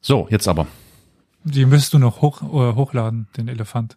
So, jetzt aber. Die müsstest du noch hoch, äh, hochladen, den Elefant.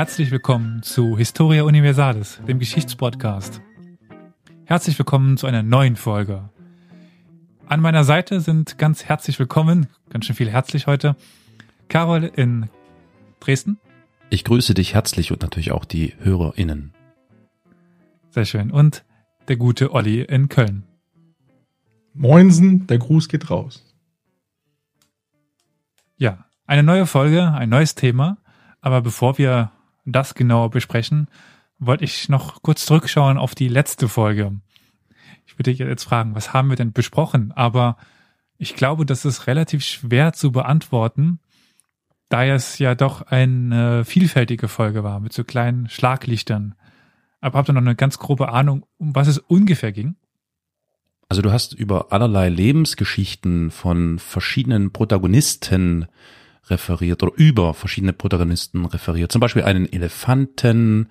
Herzlich willkommen zu Historia Universalis, dem Geschichtspodcast. Herzlich willkommen zu einer neuen Folge. An meiner Seite sind ganz herzlich willkommen, ganz schön viel herzlich heute, Carol in Dresden. Ich grüße dich herzlich und natürlich auch die HörerInnen. Sehr schön. Und der gute Olli in Köln. Moinsen, der Gruß geht raus. Ja, eine neue Folge, ein neues Thema. Aber bevor wir das genauer besprechen, wollte ich noch kurz zurückschauen auf die letzte Folge. Ich würde jetzt fragen, was haben wir denn besprochen? Aber ich glaube, das ist relativ schwer zu beantworten, da es ja doch eine vielfältige Folge war mit so kleinen Schlaglichtern. Aber habt ihr noch eine ganz grobe Ahnung, um was es ungefähr ging? Also du hast über allerlei Lebensgeschichten von verschiedenen Protagonisten referiert oder über verschiedene Protagonisten referiert. Zum Beispiel einen Elefanten.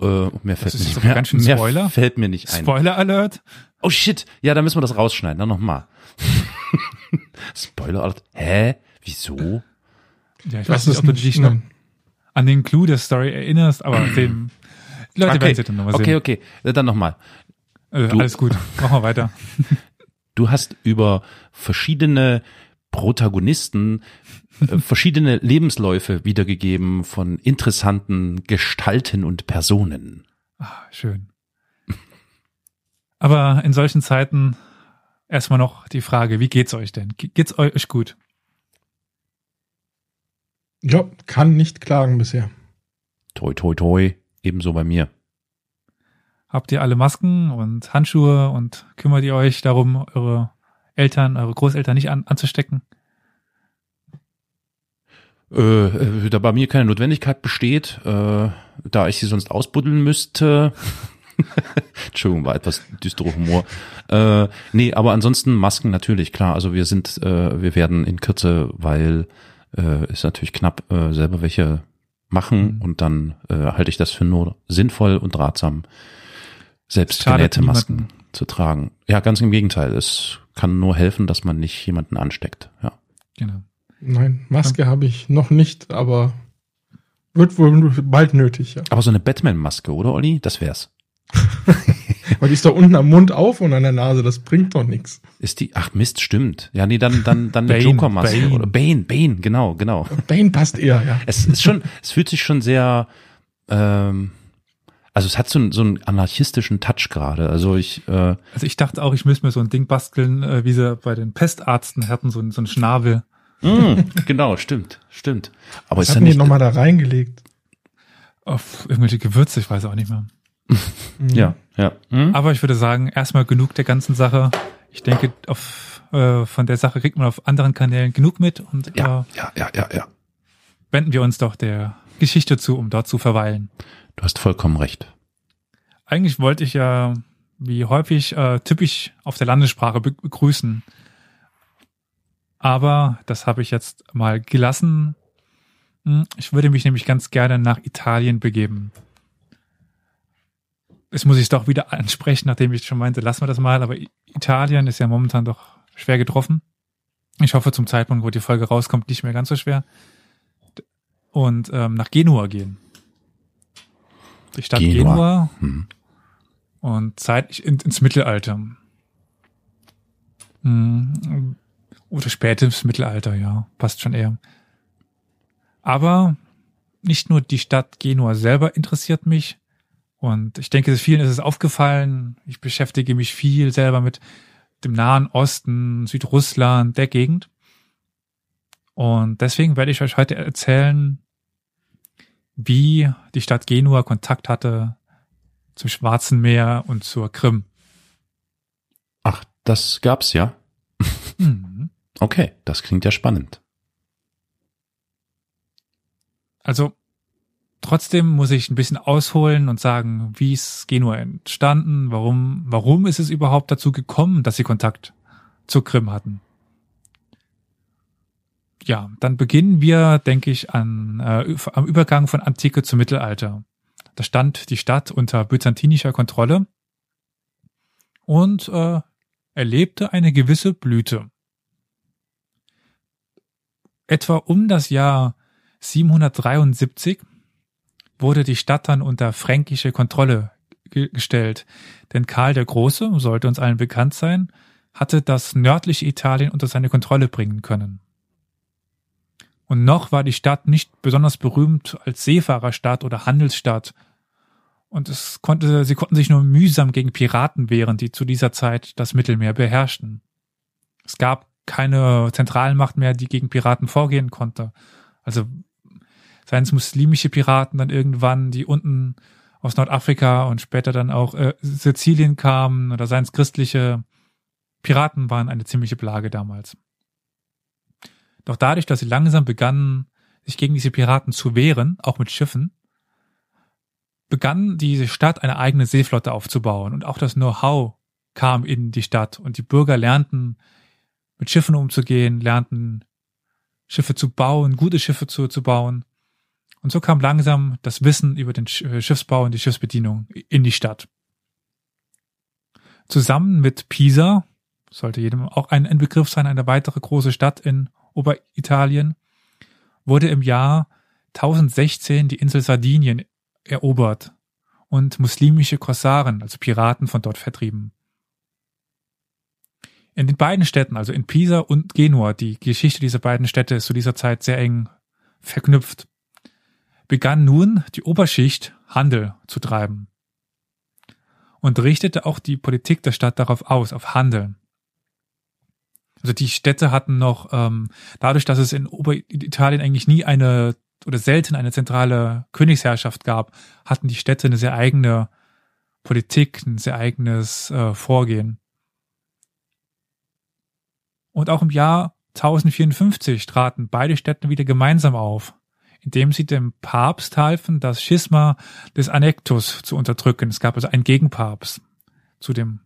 Äh, mehr fällt Das mir ist nicht mehr, ganz schön mehr Spoiler. fällt mir nicht ein. Spoiler Alert? Oh shit, ja, da müssen wir das rausschneiden. Dann nochmal. Spoiler Alert. Hä? Wieso? Ja, ich Das weiß nicht, ob du dich noch an den Clou der Story erinnerst, aber den Leute werden sie dann nochmal okay, sehen. okay. Dann nochmal. Äh, Du- alles gut, machen wir weiter. Du hast über verschiedene Protagonisten äh, verschiedene Lebensläufe wiedergegeben von interessanten Gestalten und Personen. Ah, schön. Aber in solchen Zeiten erstmal noch die Frage, wie geht's euch denn? Ge- Geht's euch gut? Ja, kann nicht klagen bisher. Toi, toi, toi. Ebenso bei mir. Habt ihr alle Masken und Handschuhe und kümmert ihr euch darum, eure Eltern, eure Großeltern nicht an, anzustecken? Äh, äh, da bei mir keine Notwendigkeit besteht, äh, da ich sie sonst ausbuddeln müsste. Entschuldigung, war etwas düsterer Humor. Äh, nee, aber ansonsten Masken natürlich, klar. Also wir sind, äh, wir werden in Kürze, weil äh, ist natürlich knapp, äh, selber welche machen Mhm. und dann äh, halte ich das für nur sinnvoll und ratsam, selbst genähte Masken niemanden. zu tragen. Ja, ganz im Gegenteil. Es kann nur helfen, dass man nicht jemanden ansteckt. Ja. Genau. Nein, Maske habe ich noch nicht, aber wird wohl bald nötig, ja. Aber so eine Batman-Maske, oder Olli? Das wär's. Aber die ist doch unten am Mund auf und an der Nase, das bringt doch nichts. Ist die, ach Mist, stimmt. Ja, nee, dann, dann, dann eine Bane, Joker-Maske Bane. oder Bane, Bane, genau, genau. Bane passt eher, ja. Es ist schon, es fühlt sich schon sehr, ähm, also es hat so, einen- so einen anarchistischen Touch gerade. Also ich, äh, Also ich dachte auch, ich müsste mir so ein Ding basteln, äh, wie sie bei den Pestarzten hatten, so, ein- so ein Schnabel. Mh, genau, stimmt, stimmt. Aber Was ist ja hatten die nicht, nochmal da reingelegt? Auf irgendwelche Gewürze, ich weiß auch nicht mehr. Mhm. ja, ja. Hm? Aber ich würde sagen, erstmal genug der ganzen Sache. Ich denke, auf, äh, von der Sache kriegt man auf anderen Kanälen genug mit und Ja, äh, ja, ja, ja, ja. wenden wir uns doch der Geschichte zu, um dort zu verweilen. Du hast vollkommen recht. Eigentlich wollte ich ja, wie häufig, äh, typisch auf der Landessprache be begrüßen. Aber das habe ich jetzt mal gelassen. Hm, Ich würde mich nämlich ganz gerne nach Italien begeben. Jetzt muss ich es doch wieder ansprechen, nachdem ich schon meinte, lassen wir das mal. Aber Italien ist ja momentan doch schwer getroffen. Ich hoffe zum Zeitpunkt, wo die Folge rauskommt, nicht mehr ganz so schwer. Und ähm, nach Genua gehen. Die Stadt Genua. Genua Hm. und zeitlich in, ins Mittelalter. Hm, Oder spätes Mittelalter, ja, passt schon eher. Aber nicht nur die Stadt Genua selber interessiert mich. Und ich denke, vielen ist es aufgefallen. Ich beschäftige mich viel selber mit dem Nahen Osten, Südrussland, der Gegend. Und deswegen werde ich euch heute erzählen, wie die Stadt Genua Kontakt hatte zum Schwarzen Meer und zur Krim. Ach, das gab's ja. Mhm. Okay, das klingt ja spannend. Also Trotzdem muss ich ein bisschen ausholen und sagen, wie ist Genua entstanden, warum, warum ist es überhaupt dazu gekommen, dass sie Kontakt zur Krim hatten. Ja, dann beginnen wir, denke ich, an, äh, am Übergang von Antike zum Mittelalter. Da stand die Stadt unter byzantinischer Kontrolle und äh, erlebte eine gewisse Blüte. Etwa um das Jahr 773 wurde die Stadt dann unter fränkische Kontrolle gestellt, denn Karl der Große, sollte uns allen bekannt sein, hatte das nördliche Italien unter seine Kontrolle bringen können. Und noch war die Stadt nicht besonders berühmt als Seefahrerstadt oder Handelsstadt. Und es konnte, sie konnten sich nur mühsam gegen Piraten wehren, die zu dieser Zeit das Mittelmeer beherrschten. Es gab keine Zentralmacht mehr, die gegen Piraten vorgehen konnte. Also seien es muslimische Piraten dann irgendwann, die unten aus Nordafrika und später dann auch äh, Sizilien kamen, oder seien es christliche Piraten waren eine ziemliche Plage damals. Doch dadurch, dass sie langsam begannen, sich gegen diese Piraten zu wehren, auch mit Schiffen, begann diese Stadt eine eigene Seeflotte aufzubauen und auch das Know-how kam in die Stadt und die Bürger lernten mit Schiffen umzugehen, lernten Schiffe zu bauen, gute Schiffe zu, zu bauen. Und so kam langsam das Wissen über den äh, Schiffsbau und die Schiffsbedienung in die Stadt. Zusammen mit Pisa, sollte jedem auch ein, Begriff sein, eine weitere große Stadt in Oberitalien, wurde im Jahr 1016 die Insel Sardinien erobert und muslimische Korsaren, also Piraten, von dort vertrieben. In den beiden Städten, also in Pisa und Genua, die Geschichte dieser beiden Städte ist zu dieser Zeit sehr eng verknüpft, begann nun die Oberschicht Handel zu treiben und richtete auch die Politik der Stadt darauf aus, auf Handel. Also die Städte hatten noch, ähm, dadurch, dass es in Oberitalien eigentlich nie eine oder selten eine zentrale Königsherrschaft gab, hatten die Städte eine sehr eigene Politik, ein sehr eigenes äh, Vorgehen. Und auch im Jahr 1054 traten beide Städte wieder gemeinsam auf, indem sie dem Papst halfen, das Schisma des Annektus zu unterdrücken. Es gab also einen Gegenpapst zu dem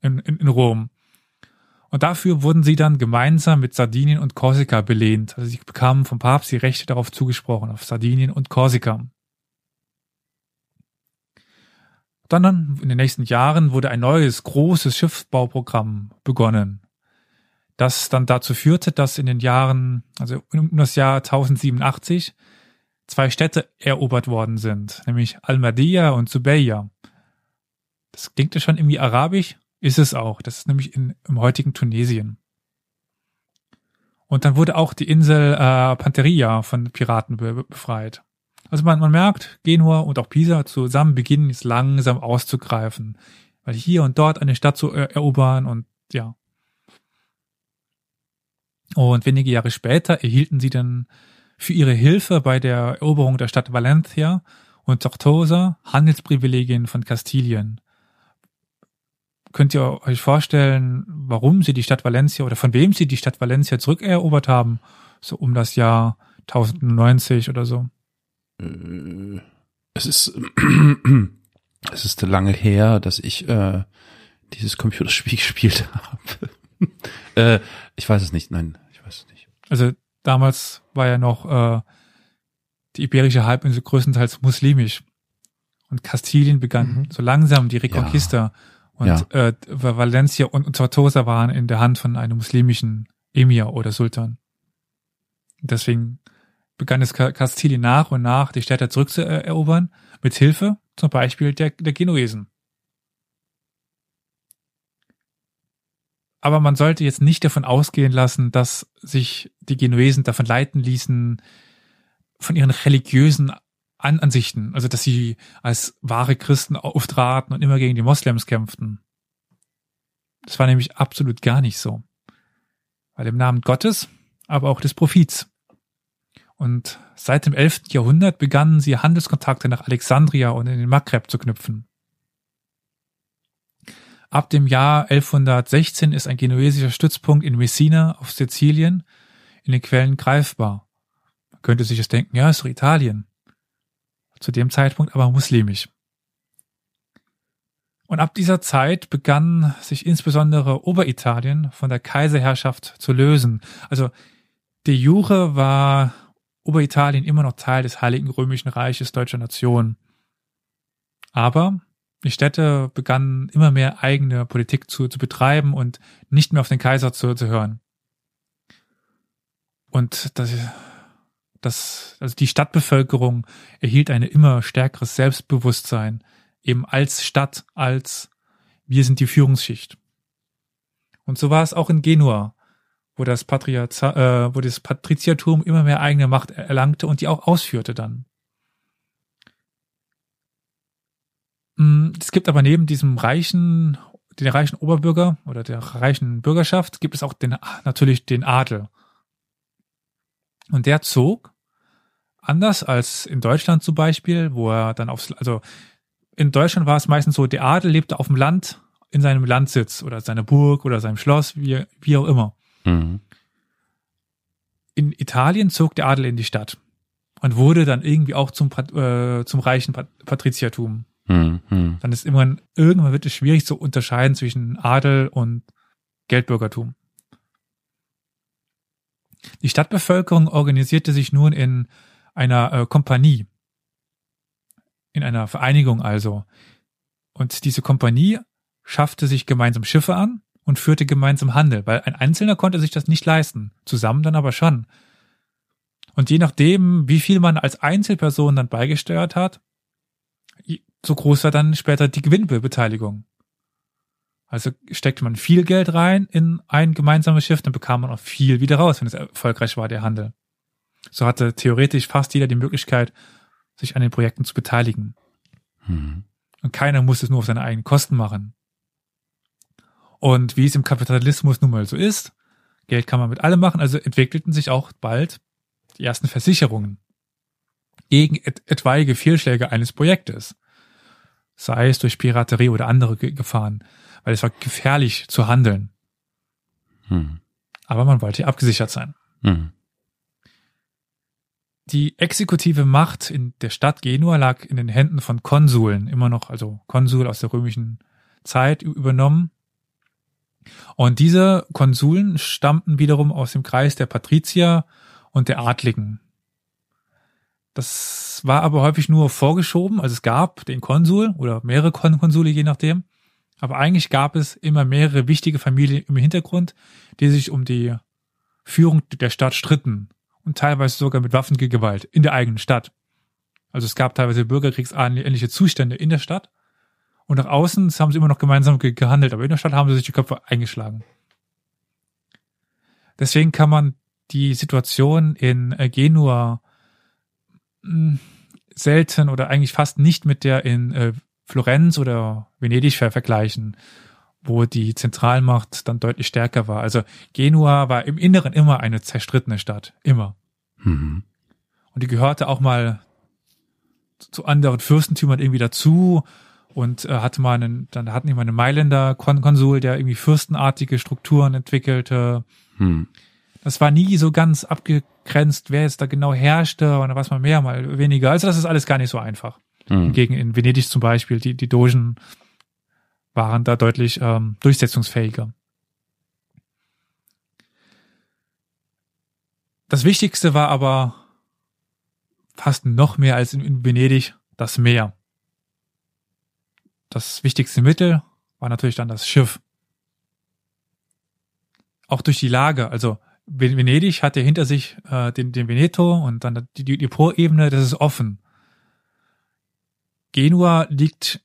in, in, in Rom. Und dafür wurden sie dann gemeinsam mit Sardinien und Korsika belehnt. Also sie bekamen vom Papst die Rechte darauf zugesprochen, auf Sardinien und Korsika. Dann, dann in den nächsten Jahren wurde ein neues, großes Schiffsbauprogramm begonnen, das dann dazu führte, dass in den Jahren, also um das Jahr 1087, zwei Städte erobert worden sind, nämlich Almadia und Zubeya. Das klingt ja schon irgendwie arabisch, ist es auch. Das ist nämlich in, im heutigen Tunesien. Und dann wurde auch die Insel äh, Panteria von Piraten be befreit. Also man, man merkt, Genua und auch Pisa zusammen beginnen jetzt langsam auszugreifen, weil hier und dort eine Stadt zu erobern und ja. Und wenige Jahre später erhielten sie dann für ihre Hilfe bei der Eroberung der Stadt Valencia und Tortosa Handelsprivilegien von Kastilien Könnt ihr euch vorstellen, warum sie die Stadt Valencia oder von wem sie die Stadt Valencia zurückerobert haben? So um das Jahr 1090 oder so. Äh, es ist, es ist lange her, dass ich äh, dieses Computerspiel gespielt habe. äh, ich weiß es nicht, nein, ich weiß es nicht. Also damals war ja noch äh, die iberische Halbinsel größtenteils muslimisch. Und Kastilien begann mhm. so langsam die Reconquista. Ja. Und ja. äh, Valencia und Tortosa waren in der Hand von einem muslimischen Emir oder Sultan. Deswegen begann es Kastilien nach und nach die Städte zurückzuerobern, mit Hilfe zum Beispiel der, der Genuesen. Aber man sollte jetzt nicht davon ausgehen lassen, dass sich die Genuesen davon leiten ließen, von ihren religiösen an Ansichten, also dass sie als wahre Christen auftraten und immer gegen die Moslems kämpften. Das war nämlich absolut gar nicht so. Weil im Namen Gottes, aber auch des Prophets. Und seit dem 11. Jahrhundert begannen sie Handelskontakte nach Alexandria und in den Maghreb zu knüpfen. Ab dem Jahr 1116 ist ein genuesischer Stützpunkt in Messina auf Sizilien in den Quellen greifbar. Man könnte sich das denken, ja, ist doch Italien. zu dem Zeitpunkt aber muslimisch. Und ab dieser Zeit begann sich insbesondere Oberitalien von der Kaiserherrschaft zu lösen. Also de jure war Oberitalien immer noch Teil des Heiligen Römischen Reiches deutscher Nation. Aber die Städte begannen immer mehr eigene Politik zu, zu betreiben und nicht mehr auf den Kaiser zu, zu hören. Und das, das, also die Stadtbevölkerung erhielt ein immer stärkeres Selbstbewusstsein, eben als Stadt, als wir sind die Führungsschicht. Und so war es auch in Genua, wo das Patriarcha, äh, wo das Patriziertum immer mehr eigene Macht erlangte und die auch ausführte dann. Es gibt aber neben diesem reichen, den reichen Oberbürger oder der reichen Bürgerschaft gibt es auch den, natürlich den Adel. Und der zog, anders als in Deutschland zum Beispiel, wo er dann aufs, also in Deutschland war es meistens so, der Adel lebte auf dem Land, in seinem Landsitz oder seiner Burg oder seinem Schloss, wie, wie auch immer. Mhm. In Italien zog der Adel in die Stadt und wurde dann irgendwie auch zum, äh, zum reichen Patriziertum. Mhm. Dann ist immer, irgendwann wird es schwierig zu unterscheiden zwischen Adel und Geldbürgertum. Die Stadtbevölkerung organisierte sich nun in einer äh, Kompanie, in einer Vereinigung also. Und diese Kompanie schaffte sich gemeinsam Schiffe an und führte gemeinsam Handel, weil ein Einzelner konnte sich das nicht leisten, zusammen dann aber schon. Und je nachdem, wie viel man als Einzelperson dann beigesteuert hat, so groß war dann später die Gewinnbeteiligung. Also steckte man viel Geld rein in ein gemeinsames Schiff, dann bekam man auch viel wieder raus, wenn es erfolgreich war, der Handel. So hatte theoretisch fast jeder die Möglichkeit, sich an den Projekten zu beteiligen. Mhm. Und keiner musste es nur auf seine eigenen Kosten machen. Und wie es im Kapitalismus nun mal so ist, Geld kann man mit allem machen, also entwickelten sich auch bald die ersten Versicherungen gegen et etwaige Fehlschläge eines Projektes. Sei es durch Piraterie oder andere Gefahren weil es war gefährlich zu handeln. Hm. Aber man wollte abgesichert sein. Hm. Die exekutive Macht in der Stadt Genua lag in den Händen von Konsuln, immer noch, also Konsul aus der römischen Zeit übernommen. Und diese Konsuln stammten wiederum aus dem Kreis der Patrizier und der Adligen. Das war aber häufig nur vorgeschoben, also es gab den Konsul oder mehrere Konsule, je nachdem. Aber eigentlich gab es immer mehrere wichtige Familien im Hintergrund, die sich um die Führung der Stadt stritten und teilweise sogar mit Waffengewalt in der eigenen Stadt. Also es gab teilweise bürgerkriegsähnliche Zustände in der Stadt und nach außen haben sie immer noch gemeinsam gehandelt, aber in der Stadt haben sie sich die Köpfe eingeschlagen. Deswegen kann man die Situation in äh, Genua hm, selten oder eigentlich fast nicht mit der in äh, Florenz oder Venedig vergleichen, wo die Zentralmacht dann deutlich stärker war. Also Genua war im Inneren immer eine zerstrittene Stadt, immer. Mhm. Und die gehörte auch mal zu anderen Fürstentümern irgendwie dazu und äh, hatte mal einen, dann hatten die mal einen Mailänder Konsul, der irgendwie fürstenartige Strukturen entwickelte. Mhm. Das war nie so ganz abgegrenzt, wer jetzt da genau herrschte und was mal mehr, mal weniger. Also das ist alles gar nicht so einfach. Mhm. Gegen in Venedig zum Beispiel, die, die Dogen waren da deutlich ähm, durchsetzungsfähiger. Das Wichtigste war aber fast noch mehr als in, in Venedig das Meer. Das wichtigste Mittel war natürlich dann das Schiff. Auch durch die Lage, also Venedig hatte hinter sich äh, den, den Veneto und dann die, die, die Po-Ebene, das ist offen. Genua liegt,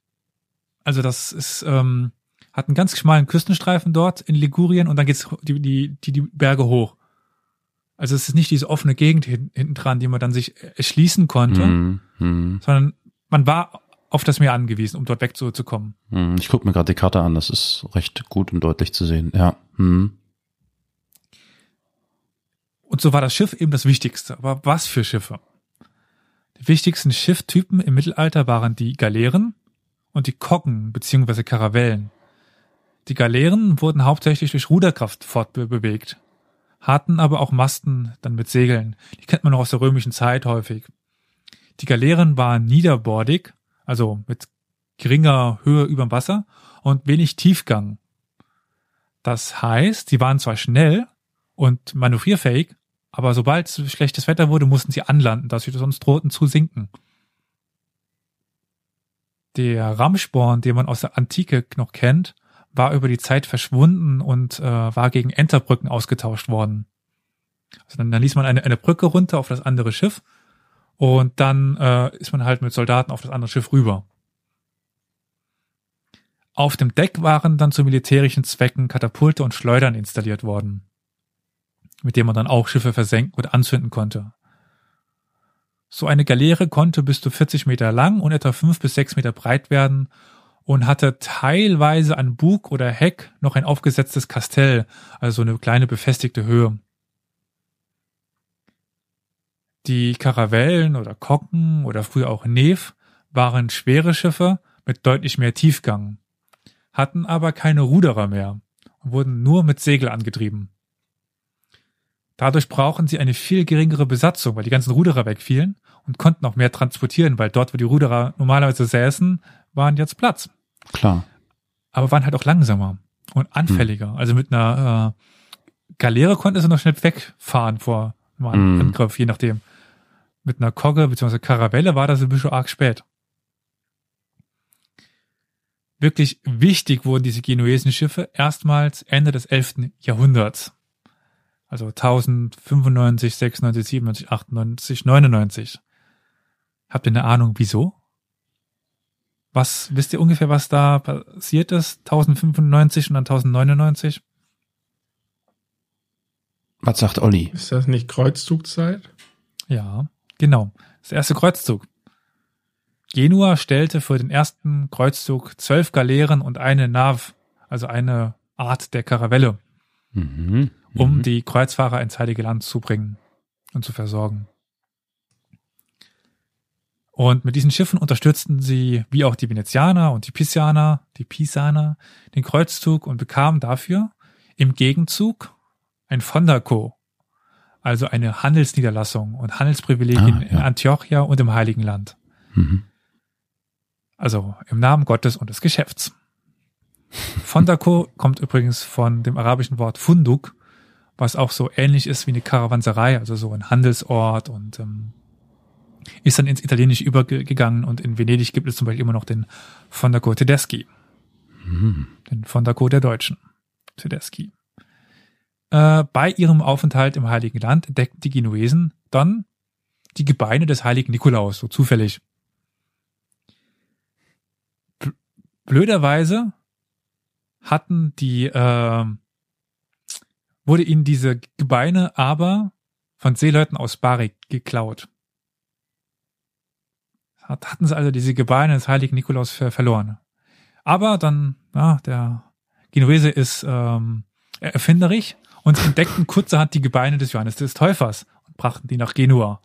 also das ist, ähm, hat einen ganz schmalen Küstenstreifen dort in Ligurien und dann geht's die, die, die, die Berge hoch. Also es ist nicht diese offene Gegend hinten dran, die man dann sich erschließen konnte, mm, mm. sondern man war auf das Meer angewiesen, um dort wegzukommen. Mm, ich gucke mir gerade die Karte an, das ist recht gut und deutlich zu sehen, ja. Mm. Und so war das Schiff eben das Wichtigste. Aber was für Schiffe? Die wichtigsten Schifftypen im Mittelalter waren die Galeeren und die Koggen bzw. Karavellen. Die Galeeren wurden hauptsächlich durch Ruderkraft fortbewegt, hatten aber auch Masten dann mit Segeln. Die kennt man noch aus der römischen Zeit häufig. Die Galeeren waren niederbordig, also mit geringer Höhe über dem Wasser und wenig Tiefgang. Das heißt, sie waren zwar schnell und manövrierfähig, aber sobald es schlechtes Wetter wurde, mussten sie anlanden, dass sie sonst drohten zu sinken. Der Ramsporn, den man aus der Antike noch kennt, war über die Zeit verschwunden und äh, war gegen Enterbrücken ausgetauscht worden. Also dann, dann ließ man eine, eine Brücke runter auf das andere Schiff und dann äh, ist man halt mit Soldaten auf das andere Schiff rüber. Auf dem Deck waren dann zu militärischen Zwecken Katapulte und Schleudern installiert worden, mit denen man dann auch Schiffe versenken und anzünden konnte. So eine Galeere konnte bis zu 40 Meter lang und etwa 5 bis 6 Meter breit werden und hatte teilweise an Bug oder Heck noch ein aufgesetztes Kastell, also eine kleine befestigte Höhe. Die Karavellen oder Kocken oder früher auch Nev waren schwere Schiffe mit deutlich mehr Tiefgang, hatten aber keine Ruderer mehr und wurden nur mit Segel angetrieben. Dadurch brauchen sie eine viel geringere Besatzung, weil die ganzen Ruderer wegfielen und konnten auch mehr transportieren, weil dort, wo die Ruderer normalerweise säßen, waren jetzt Platz. Klar. Aber waren halt auch langsamer und anfälliger. Hm. Also mit einer äh, Galeere konnten sie noch schnell wegfahren vor einem hm. Angriff, je nachdem. Mit einer Kogge bzw. Karavelle war das ein bisschen arg spät. Wirklich wichtig wurden diese genuesen Schiffe erstmals Ende des 11. Jahrhunderts also 1095, 96, 97, 98, 99. Habt ihr eine Ahnung, wieso? Was, wisst ihr ungefähr, was da passiert ist? 1095 und dann 1099? Was sagt Olli? Ist das nicht Kreuzzugzeit? Ja, genau. Das erste Kreuzzug. Genua stellte für den ersten Kreuzzug zwölf Galeeren und eine Nav, also eine Art der Karavelle. Mhm um mhm. die Kreuzfahrer ins Heilige Land zu bringen und zu versorgen. Und mit diesen Schiffen unterstützten sie, wie auch die Venezianer und die Pisaner, die Pisaner, den Kreuzzug und bekamen dafür im Gegenzug ein Fondaco, also eine Handelsniederlassung und Handelsprivilegien ah, ja. in Antiochia und im Heiligen Land. Mhm. Also im Namen Gottes und des Geschäfts. Fondaco kommt übrigens von dem arabischen Wort Funduk, was auch so ähnlich ist wie eine Karawanserei, also so ein Handelsort und ähm, ist dann ins Italienische übergegangen und in Venedig gibt es zum Beispiel immer noch den Fondaco Tedeschi. Mhm. Den Fondaco der Deutschen. Tedeschi. Äh, bei ihrem Aufenthalt im Heiligen Land entdeckten die Genuesen dann die Gebeine des heiligen Nikolaus, so zufällig. Blöderweise hatten die äh, wurde ihnen diese Gebeine aber von Seeleuten aus Bari geklaut. Hatten sie also diese Gebeine des heiligen Nikolaus verloren. Aber dann, ja, der Genuese ist ähm, erfinderig und entdeckten kurzerhand die Gebeine des Johannes des Täufers und brachten die nach Genua.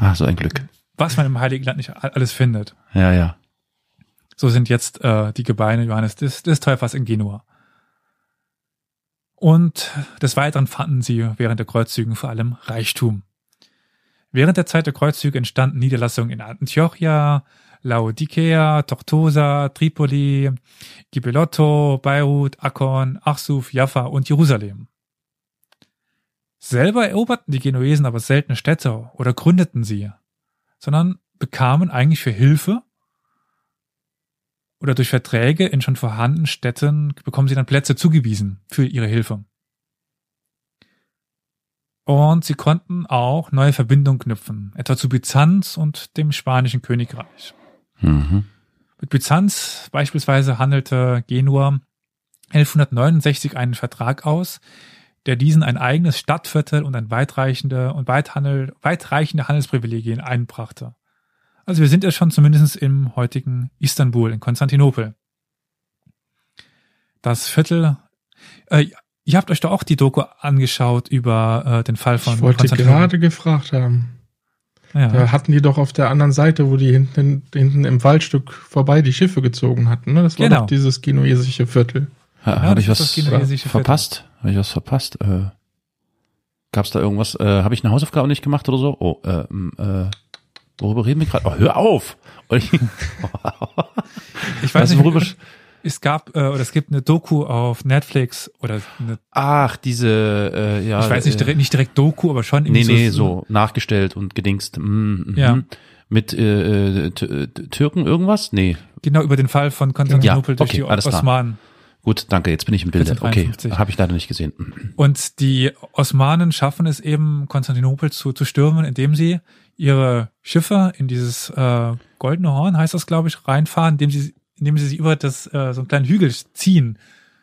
Ah, so ein Glück. Was man im Heiligen Land nicht alles findet. Ja, ja. So sind jetzt äh, die Gebeine Johannes des, des Täufers in Genua. Und des Weiteren fanden sie während der Kreuzzügen vor allem Reichtum. Während der Zeit der Kreuzzüge entstanden Niederlassungen in Antiochia, Laodicea, Tortosa, Tripoli, Gibelotto, Beirut, Akkon, Achsuf, Jaffa und Jerusalem. Selber eroberten die Genuesen aber seltene Städte oder gründeten sie, sondern bekamen eigentlich für Hilfe oder durch Verträge in schon vorhandenen Städten bekommen sie dann Plätze zugewiesen für ihre Hilfe. Und sie konnten auch neue Verbindungen knüpfen, etwa zu Byzanz und dem spanischen Königreich. Mhm. Mit Byzanz beispielsweise handelte Genua 1169 einen Vertrag aus, der diesen ein eigenes Stadtviertel und ein weitreichende und weithandel, weitreichende Handelsprivilegien einbrachte. Also wir sind ja schon zumindest im heutigen Istanbul, in Konstantinopel. Das Viertel, äh, ihr habt euch doch auch die Doku angeschaut über äh, den Fall von Ich wollte gerade gefragt haben. Ja. Da hatten die doch auf der anderen Seite, wo die hinten, hinten im Waldstück vorbei die Schiffe gezogen hatten. Ne? Das war genau. doch dieses genuesische Viertel. Ha, ja, Habe ich was verpasst? Habe ich was verpasst? Äh, Gab es da irgendwas? Äh, Habe ich eine Hausaufgabe nicht gemacht oder so? Oh, äh, äh, Worüber reden wir gerade? Oh, hör auf! ich weiß nicht, worüber es gab äh, oder es gibt eine Doku auf Netflix oder eine, ach diese äh, ja ich weiß nicht direkt nicht direkt Doku aber schon nee nee so, so nachgestellt und gedingst. Mm, mm, ja. Mit äh, äh Türken irgendwas? Nee. Genau über den Fall von Konstantinopel ja, durch die Osmanen. Gut, danke, jetzt bin ich im Bilde. Okay, habe ich leider nicht gesehen. Und die Osmanen schaffen es eben, Konstantinopel zu, zu stürmen, indem sie ihre Schiffe in dieses äh, Goldene Horn, heißt das, glaube ich, reinfahren, indem sie, indem sie sich über das äh, so einen kleinen Hügel ziehen,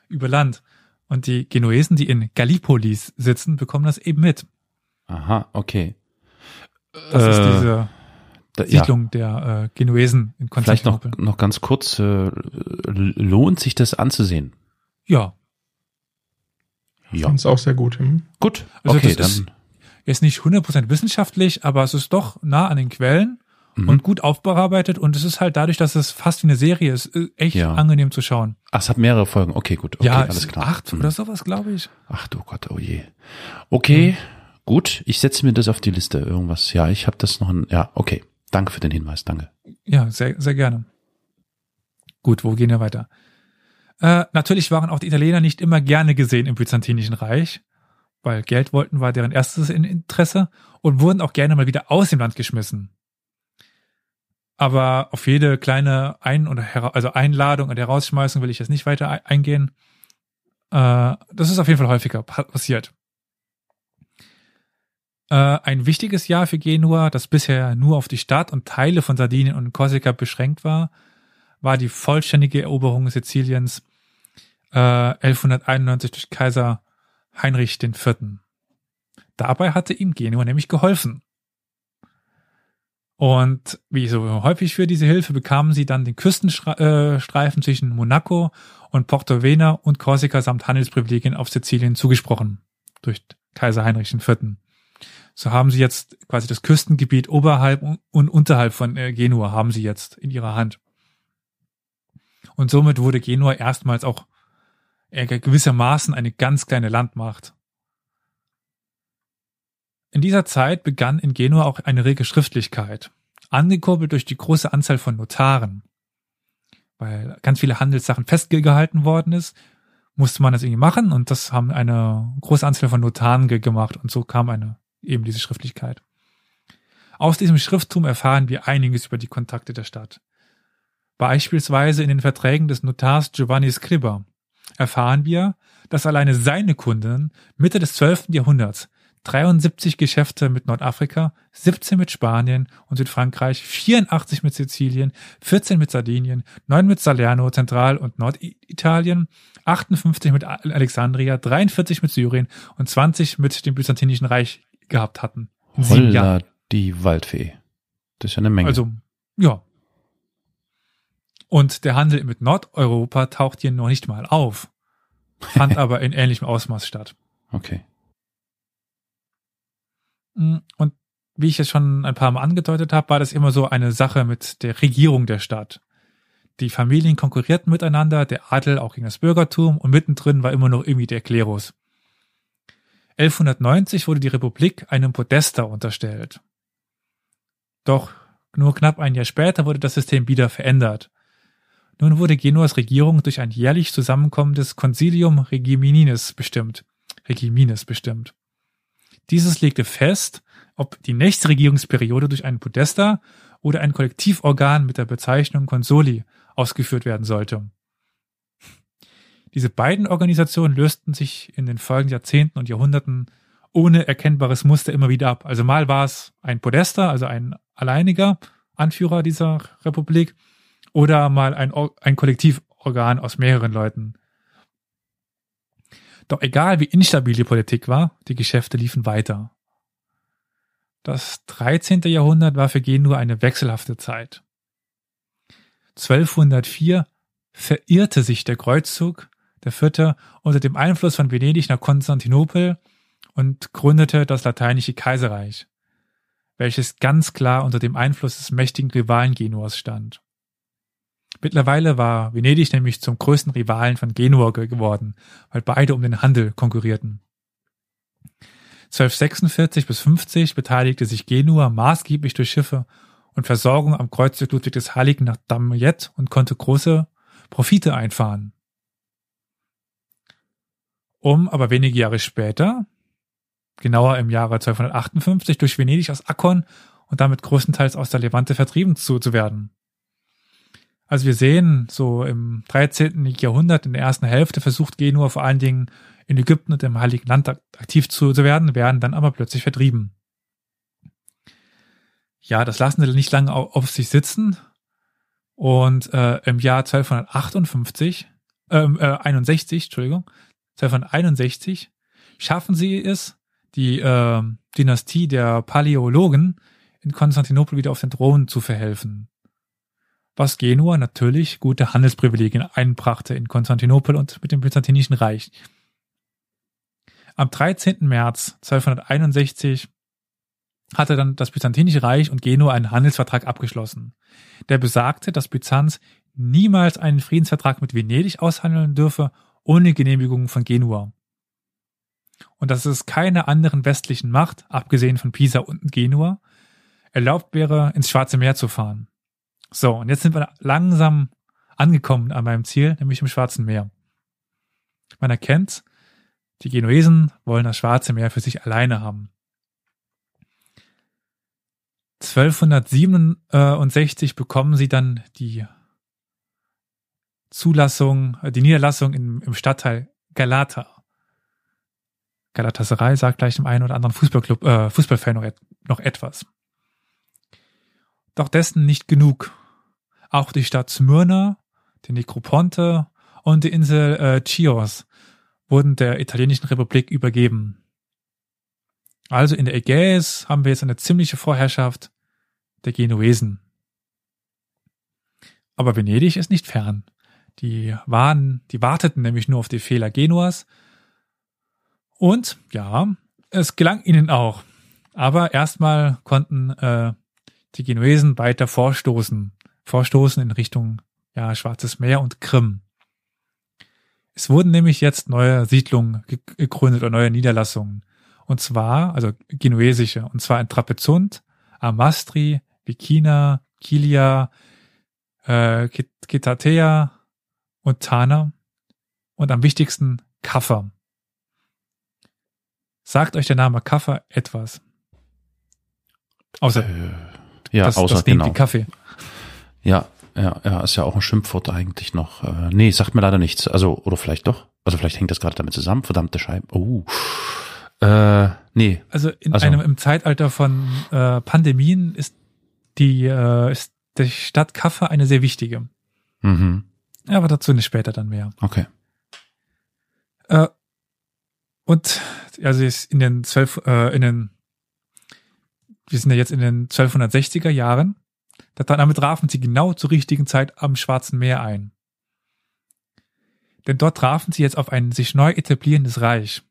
über Land. Und die Genuesen, die in Gallipolis sitzen, bekommen das eben mit. Aha, okay. Das äh, ist diese da, Siedlung ja. der äh, Genuesen in Konstantinopel. Vielleicht noch, noch ganz kurz, äh, lohnt sich das anzusehen? Ja. Ja. Fand es auch sehr gut. Hm? Gut, also okay, dann. Ist, ist nicht 100% wissenschaftlich, aber es ist doch nah an den Quellen mhm. und gut aufbearbeitet und es ist halt dadurch, dass es fast wie eine Serie ist, äh, echt ja. angenehm zu schauen. Ach, es hat mehrere Folgen. Okay, gut. Okay, ja, alles klar. Acht mhm. oder sowas, glaube ich. Ach du Gott, oh je. Okay, mhm. gut. Ich setze mir das auf die Liste. Irgendwas. Ja, ich habe das noch. Ein, ja, okay. Danke für den Hinweis, danke. Ja, sehr, sehr gerne. Gut, wo gehen wir weiter? Äh, natürlich waren auch die Italiener nicht immer gerne gesehen im Byzantinischen Reich, weil Geld wollten war deren erstes Interesse und wurden auch gerne mal wieder aus dem Land geschmissen. Aber auf jede kleine Ein- oder also Einladung und Herausschmeißung will ich jetzt nicht weiter eingehen. Äh, das ist auf jeden Fall häufiger passiert. Äh, ein wichtiges Jahr für Genua, das bisher nur auf die Stadt und Teile von Sardinien und Korsika beschränkt war, war die vollständige Eroberung Siziliens äh, 1191 durch Kaiser Heinrich IV. Dabei hatte ihm Genua nämlich geholfen. Und wie so häufig für diese Hilfe bekamen sie dann den Küstenstreifen zwischen Monaco und Porto Vena und Korsika samt Handelsprivilegien auf Sizilien zugesprochen durch Kaiser Heinrich IV. So haben sie jetzt quasi das Küstengebiet oberhalb und unterhalb von äh, Genua haben sie jetzt in ihrer Hand. Und somit wurde Genua erstmals auch gewissermaßen eine ganz kleine Landmacht. In dieser Zeit begann in Genua auch eine rege Schriftlichkeit, angekurbelt durch die große Anzahl von Notaren. Weil ganz viele Handelssachen festgehalten worden ist, musste man das irgendwie machen und das haben eine große Anzahl von Notaren gemacht und so kam eine eben diese Schriftlichkeit. Aus diesem Schrifttum erfahren wir einiges über die Kontakte der Stadt. Beispielsweise in den Verträgen des Notars Giovanni Scriba erfahren wir, dass alleine seine Kunden Mitte des 12. Jahrhunderts 73 Geschäfte mit Nordafrika, 17 mit Spanien und Südfrankreich, 84 mit Sizilien, 14 mit Sardinien, 9 mit Salerno, Zentral- und Norditalien, 58 mit Alexandria, 43 mit Syrien und 20 mit dem Byzantinischen Reich gehabt hatten. Holla, die Waldfee. Das ist ja eine Menge. Also, ja. Und der Handel mit Nordeuropa taucht hier noch nicht mal auf, fand aber in ähnlichem Ausmaß statt. Okay. Mm, und wie ich es schon ein paar Mal angedeutet habe, war das immer so eine Sache mit der Regierung der Stadt. Die Familien konkurrierten miteinander, der Adel auch gegen das Bürgertum und mittendrin war immer noch irgendwie der Klerus. 1190 wurde die Republik einem Podesta unterstellt. Doch nur knapp ein Jahr später wurde das System wieder verändert. Nun wurde Genuas Regierung durch ein jährlich zusammenkommendes Concilium Regiminis bestimmt. Regiminis bestimmt. Dieses legte fest, ob die nächste Regierungsperiode durch einen Podesta oder ein Kollektivorgan mit der Bezeichnung Consoli ausgeführt werden sollte. Diese beiden Organisationen lösten sich in den folgenden Jahrzehnten und Jahrhunderten ohne erkennbares Muster immer wieder ab. Also mal war es ein Podesta, also ein alleiniger Anführer dieser Republik, oder mal ein, ein Kollektivorgan aus mehreren Leuten. Doch egal wie instabil die Politik war, die Geschäfte liefen weiter. Das 13. Jahrhundert war für Genua eine wechselhafte Zeit. 1204 verirrte sich der Kreuzzug der Vierte unter dem Einfluss von Venedig nach Konstantinopel und gründete das lateinische Kaiserreich, welches ganz klar unter dem Einfluss des mächtigen Rivalen Genuas stand. Mittlerweile war Venedig nämlich zum größten Rivalen von Genua geworden, weil beide um den Handel konkurrierten. 1246 bis 50 beteiligte sich Genua maßgeblich durch Schiffe und Versorgung am Kreuzzug Ludwig des Heiligen nach Damiette und konnte große Profite einfahren. Um aber wenige Jahre später, genauer im Jahre 1258, durch Venedig aus Akkon und damit größtenteils aus der Levante vertrieben zu, zu werden. Also wir sehen, so im 13. Jahrhundert, in der ersten Hälfte, versucht Genua vor allen Dingen in Ägypten und im Heiligen Land aktiv zu, werden, werden dann aber plötzlich vertrieben. Ja, das lassen sie nicht lange auf, auf sich sitzen. Und äh, im Jahr 1258, ähm, äh, 61, Entschuldigung, 1261 schaffen sie es, die äh, Dynastie der Paläologen in Konstantinopel wieder auf den Thron zu verhelfen was Genua natürlich gute Handelsprivilegien einbrachte in Konstantinopel und mit dem Byzantinischen Reich. Am 13. März 1261 hatte dann das Byzantinische Reich und Genua einen Handelsvertrag abgeschlossen. Der besagte, dass Byzanz niemals einen Friedensvertrag mit Venedig aushandeln dürfe, ohne Genehmigung von Genua. Und dass es keine anderen westlichen Macht, abgesehen von Pisa und Genua, erlaubt wäre, ins Schwarze Meer zu fahren. So, und jetzt sind wir langsam angekommen an meinem Ziel, nämlich im Schwarzen Meer. Man erkennt, die Genuesen wollen das Schwarze Meer für sich alleine haben. 1267 bekommen sie dann die Zulassung, die Niederlassung im, im Stadtteil Galata. Galatasaray sagt gleich dem einen oder anderen Fußballclub, äh, Fußballfan noch, noch etwas. Doch dessen nicht genug. Auch die Stadt Smyrna, die Nekroponte und die Insel äh, Chios wurden der italienischen Republik übergeben. Also in der Ägäis haben wir jetzt eine ziemliche Vorherrschaft der Genuesen. Aber Venedig ist nicht fern. Die waren, die warteten nämlich nur auf die Fehler Genuas. Und ja, es gelang ihnen auch. Aber erstmal konnten äh, die Genuesen weiter vorstoßen, vorstoßen in Richtung ja, Schwarzes Meer und Krim. Es wurden nämlich jetzt neue Siedlungen gegründet oder neue Niederlassungen. Und zwar, also genuesische, und zwar in Trapezunt, Amastri, Bikina, Kilia, äh, Kitatea und Tana und am wichtigsten Kaffer. Sagt euch der Name Kaffer etwas? Außer äh, ja, das, außer das genau. Kaffee. Ja, ja, ja, ist ja auch ein Schimpfwort eigentlich noch. Äh, nee, sagt mir leider nichts. Also, oder vielleicht doch. Also vielleicht hängt das gerade damit zusammen. Verdammte Scheibe. Oh. Äh, nee. Also in also, einem im Zeitalter von äh, Pandemien ist die äh, ist die Stadt Kaffer eine sehr wichtige. Mhm. Aber dazu nicht später dann mehr. Okay. Äh, und also ist in den zwölf, äh, in den wir sind ja jetzt in den 1260er Jahren. Damit trafen sie genau zur richtigen Zeit am Schwarzen Meer ein. Denn dort trafen sie jetzt auf ein sich neu etablierendes Reich.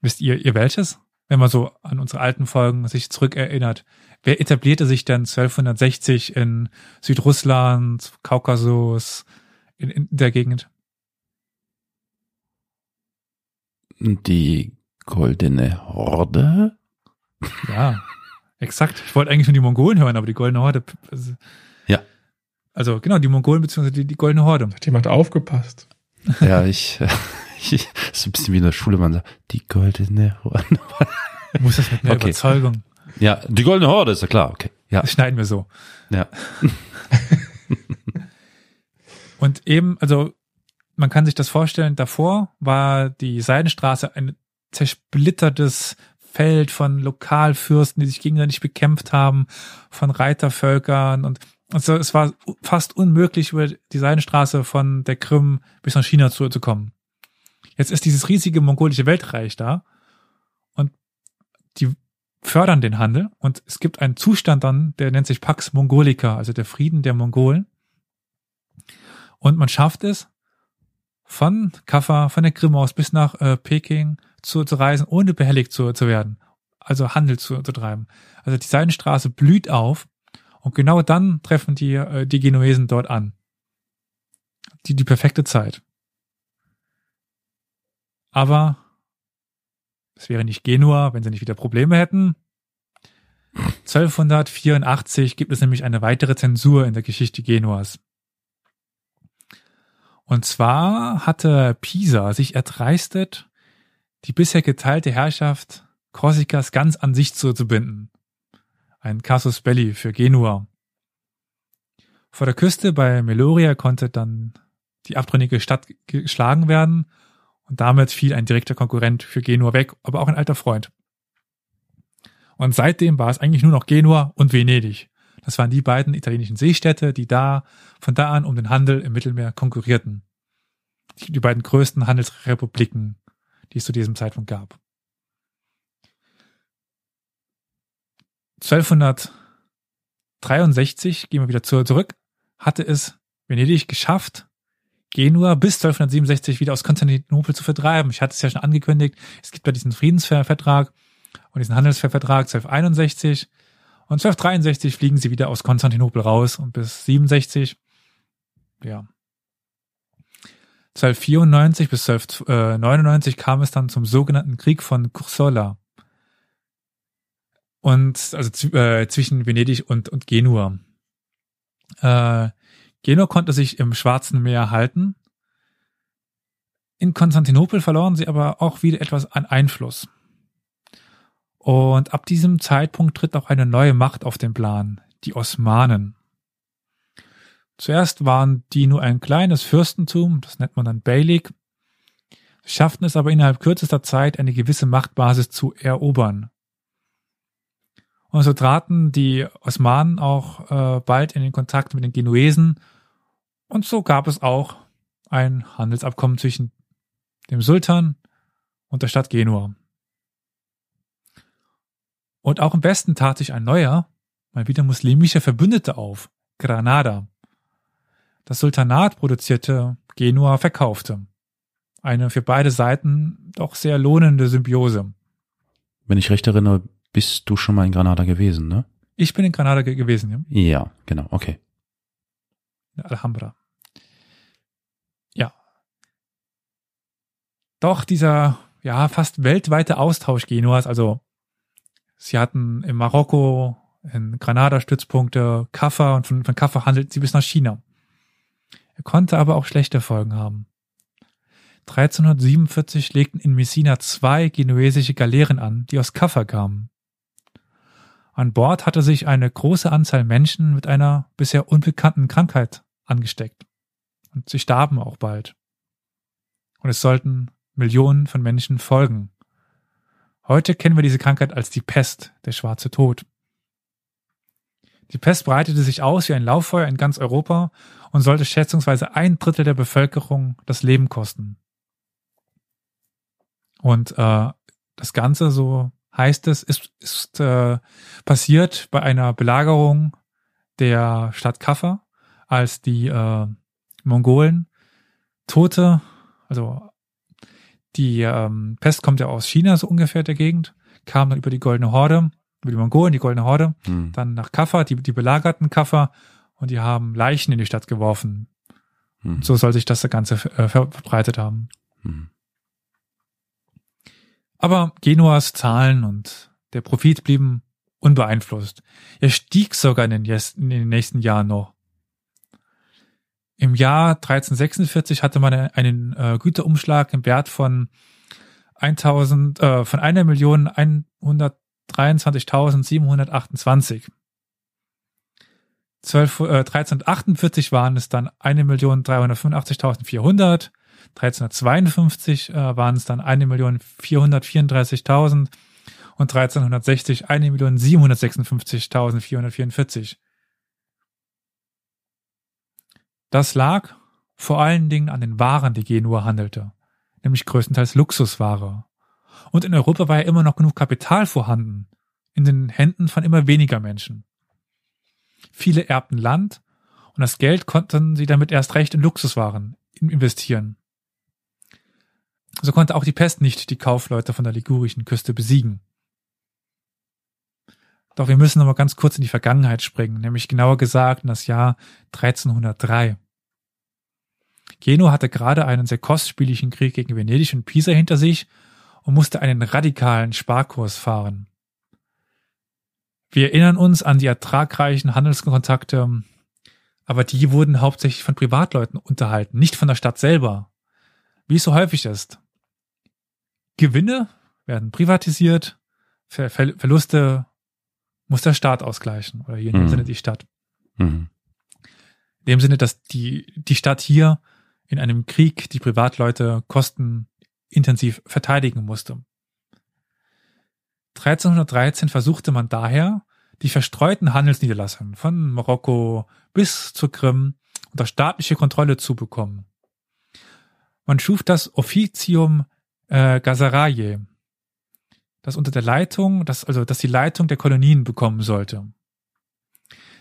Wisst ihr, ihr welches? Wenn man so an unsere alten Folgen sich zurückerinnert. Wer etablierte sich denn 1260 in Südrussland, Kaukasus, in, in der Gegend? Die goldene Horde? Ja, exakt. Ich wollte eigentlich nur die Mongolen hören, aber die Goldene Horde. Also, ja. Also genau, die Mongolen beziehungsweise die, die Goldene Horde. Hat jemand aufgepasst? Ja, ich, ich ist ein bisschen wie in der Schule, man sagt, die Goldene Horde. Muss das mit mehr okay. Überzeugung. Ja, die Goldene Horde ist ja klar, okay. Ja. Das schneiden wir so. Ja. Und eben, also man kann sich das vorstellen, davor war die Seidenstraße ein zersplittertes Feld von Lokalfürsten, die sich gegenseitig bekämpft haben, von Reitervölkern und also es war fast unmöglich, über die Seidenstraße von der Krim bis nach China zu, zu kommen. Jetzt ist dieses riesige mongolische Weltreich da und die fördern den Handel und es gibt einen Zustand dann, der nennt sich Pax Mongolica, also der Frieden der Mongolen. Und man schafft es, von Kaffa, von der Krim aus bis nach äh, Peking zu, zu reisen, ohne behelligt zu, zu werden. Also Handel zu, zu treiben. Also die Seidenstraße blüht auf und genau dann treffen die, äh, die Genuesen dort an. Die, die perfekte Zeit. Aber es wäre nicht Genua, wenn sie nicht wieder Probleme hätten. 1284 gibt es nämlich eine weitere Zensur in der Geschichte Genuas. Und zwar hatte Pisa sich erdreistet, die bisher geteilte Herrschaft Korsikas ganz an sich zu, zu binden. Ein Casus Belli für Genua. Vor der Küste bei Meloria konnte dann die abtrünnige Stadt geschlagen werden und damit fiel ein direkter Konkurrent für Genua weg, aber auch ein alter Freund. Und seitdem war es eigentlich nur noch Genua und Venedig. Das waren die beiden italienischen Seestädte, die da von da an um den Handel im Mittelmeer konkurrierten. Die, beiden größten Handelsrepubliken, die es zu diesem Zeitpunkt gab. 1263, gehen wir wieder zurück, hatte es Venedig geschafft, Genua bis 1267 wieder aus Konstantinopel zu vertreiben. Ich hatte es ja schon angekündigt, es gibt bei diesem Friedensvertrag und diesen Handelsvertrag 1261 und 1263 fliegen sie wieder aus Konstantinopel raus und bis 67, ja. 1294 bis 1299 kam es dann zum sogenannten Krieg von Cursola. Und also äh, zwischen Venedig und, und Genua. Äh, Genua konnte sich im Schwarzen Meer halten. In Konstantinopel verloren sie aber auch wieder etwas an Einfluss. Und ab diesem Zeitpunkt tritt auch eine neue Macht auf den Plan, die Osmanen. Zuerst waren die nur ein kleines Fürstentum, das nennt man dann Beylik, schafften es aber innerhalb kürzester Zeit eine gewisse Machtbasis zu erobern. Und so traten die Osmanen auch äh, bald in den Kontakt mit den Genuesen und so gab es auch ein Handelsabkommen zwischen dem Sultan und der Stadt Genua. Und auch im Westen tat sich ein neuer, mal wieder muslimischer Verbündeter auf, Granada. Das Sultanat produzierte, Genua verkaufte. Eine für beide Seiten doch sehr lohnende Symbiose. Wenn ich recht erinnere, bist du schon mal in Granada gewesen, ne? Ich bin in Granada ge gewesen, ja. Ja, genau, okay. In Alhambra. Ja. Doch dieser, ja, fast weltweite Austausch Genuas, also sie hatten in Marokko, in Granada Stützpunkte, Kaffa und von, von Kaffa handelt sie bis nach China. Er konnte aber auch schlechte Folgen haben. 1347 legten in Messina zwei genuesische Galeeren an, die aus Kaffa kamen. An Bord hatte sich eine große Anzahl Menschen mit einer bisher unbekannten Krankheit angesteckt. Und sie starben auch bald. Und es sollten Millionen von Menschen folgen. Heute kennen wir diese Krankheit als die Pest, der schwarze Tod. Die Pest breitete sich aus wie ein Lauffeuer in ganz Europa und sollte schätzungsweise ein Drittel der Bevölkerung das Leben kosten. Und äh, das Ganze, so heißt es, ist, ist äh, passiert bei einer Belagerung der Stadt Kaffa, als die äh, Mongolen Tote, also die ähm, Pest kommt ja aus China, so ungefähr der Gegend, kam dann über die Goldene Horde, über die Mongolen, die Goldene Horde, mhm. dann nach Kaffa, die, die belagerten Kaffa und die haben Leichen in die Stadt geworfen. Mhm. So soll sich das Ganze äh, verbreitet haben. Mhm. Aber Genuas Zahlen und der Profit blieben unbeeinflusst. Er stieg sogar in den, in den nächsten Jahren noch. Im Jahr 1346 hatte man einen äh, Güterumschlag im Wert von 1000, äh, von einer Million 123.728. 12, äh, 1348 waren es dann eine Million 385.400. 1352 äh, waren es dann 1.434.000 und 1360 1.756.444. Das lag vor allen Dingen an den Waren, die Genua handelte, nämlich größtenteils Luxusware. Und in Europa war ja immer noch genug Kapital vorhanden, in den Händen von immer weniger Menschen. Viele erbten Land und das Geld konnten sie damit erst recht in Luxuswaren investieren. So konnte auch die Pest nicht die Kaufleute von der ligurischen Küste besiegen. Doch wir müssen nochmal ganz kurz in die Vergangenheit springen, nämlich genauer gesagt in das Jahr 1303. Genua hatte gerade einen sehr kostspieligen Krieg gegen Venedig und Pisa hinter sich und musste einen radikalen Sparkurs fahren. Wir erinnern uns an die ertragreichen Handelskontakte, aber die wurden hauptsächlich von Privatleuten unterhalten, nicht von der Stadt selber. Wie es so häufig ist. Gewinne werden privatisiert, Ver Verluste muss der Staat ausgleichen oder hier in dem mhm. Sinne die Stadt. Mhm. In dem Sinne, dass die, die Stadt hier in einem Krieg die Privatleute kostenintensiv verteidigen musste. 1313 versuchte man daher, die verstreuten Handelsniederlassungen von Marokko bis zur Krim unter staatliche Kontrolle zu bekommen. Man schuf das Officium äh, Gazaraye, das unter der Leitung, das also das die Leitung der Kolonien bekommen sollte.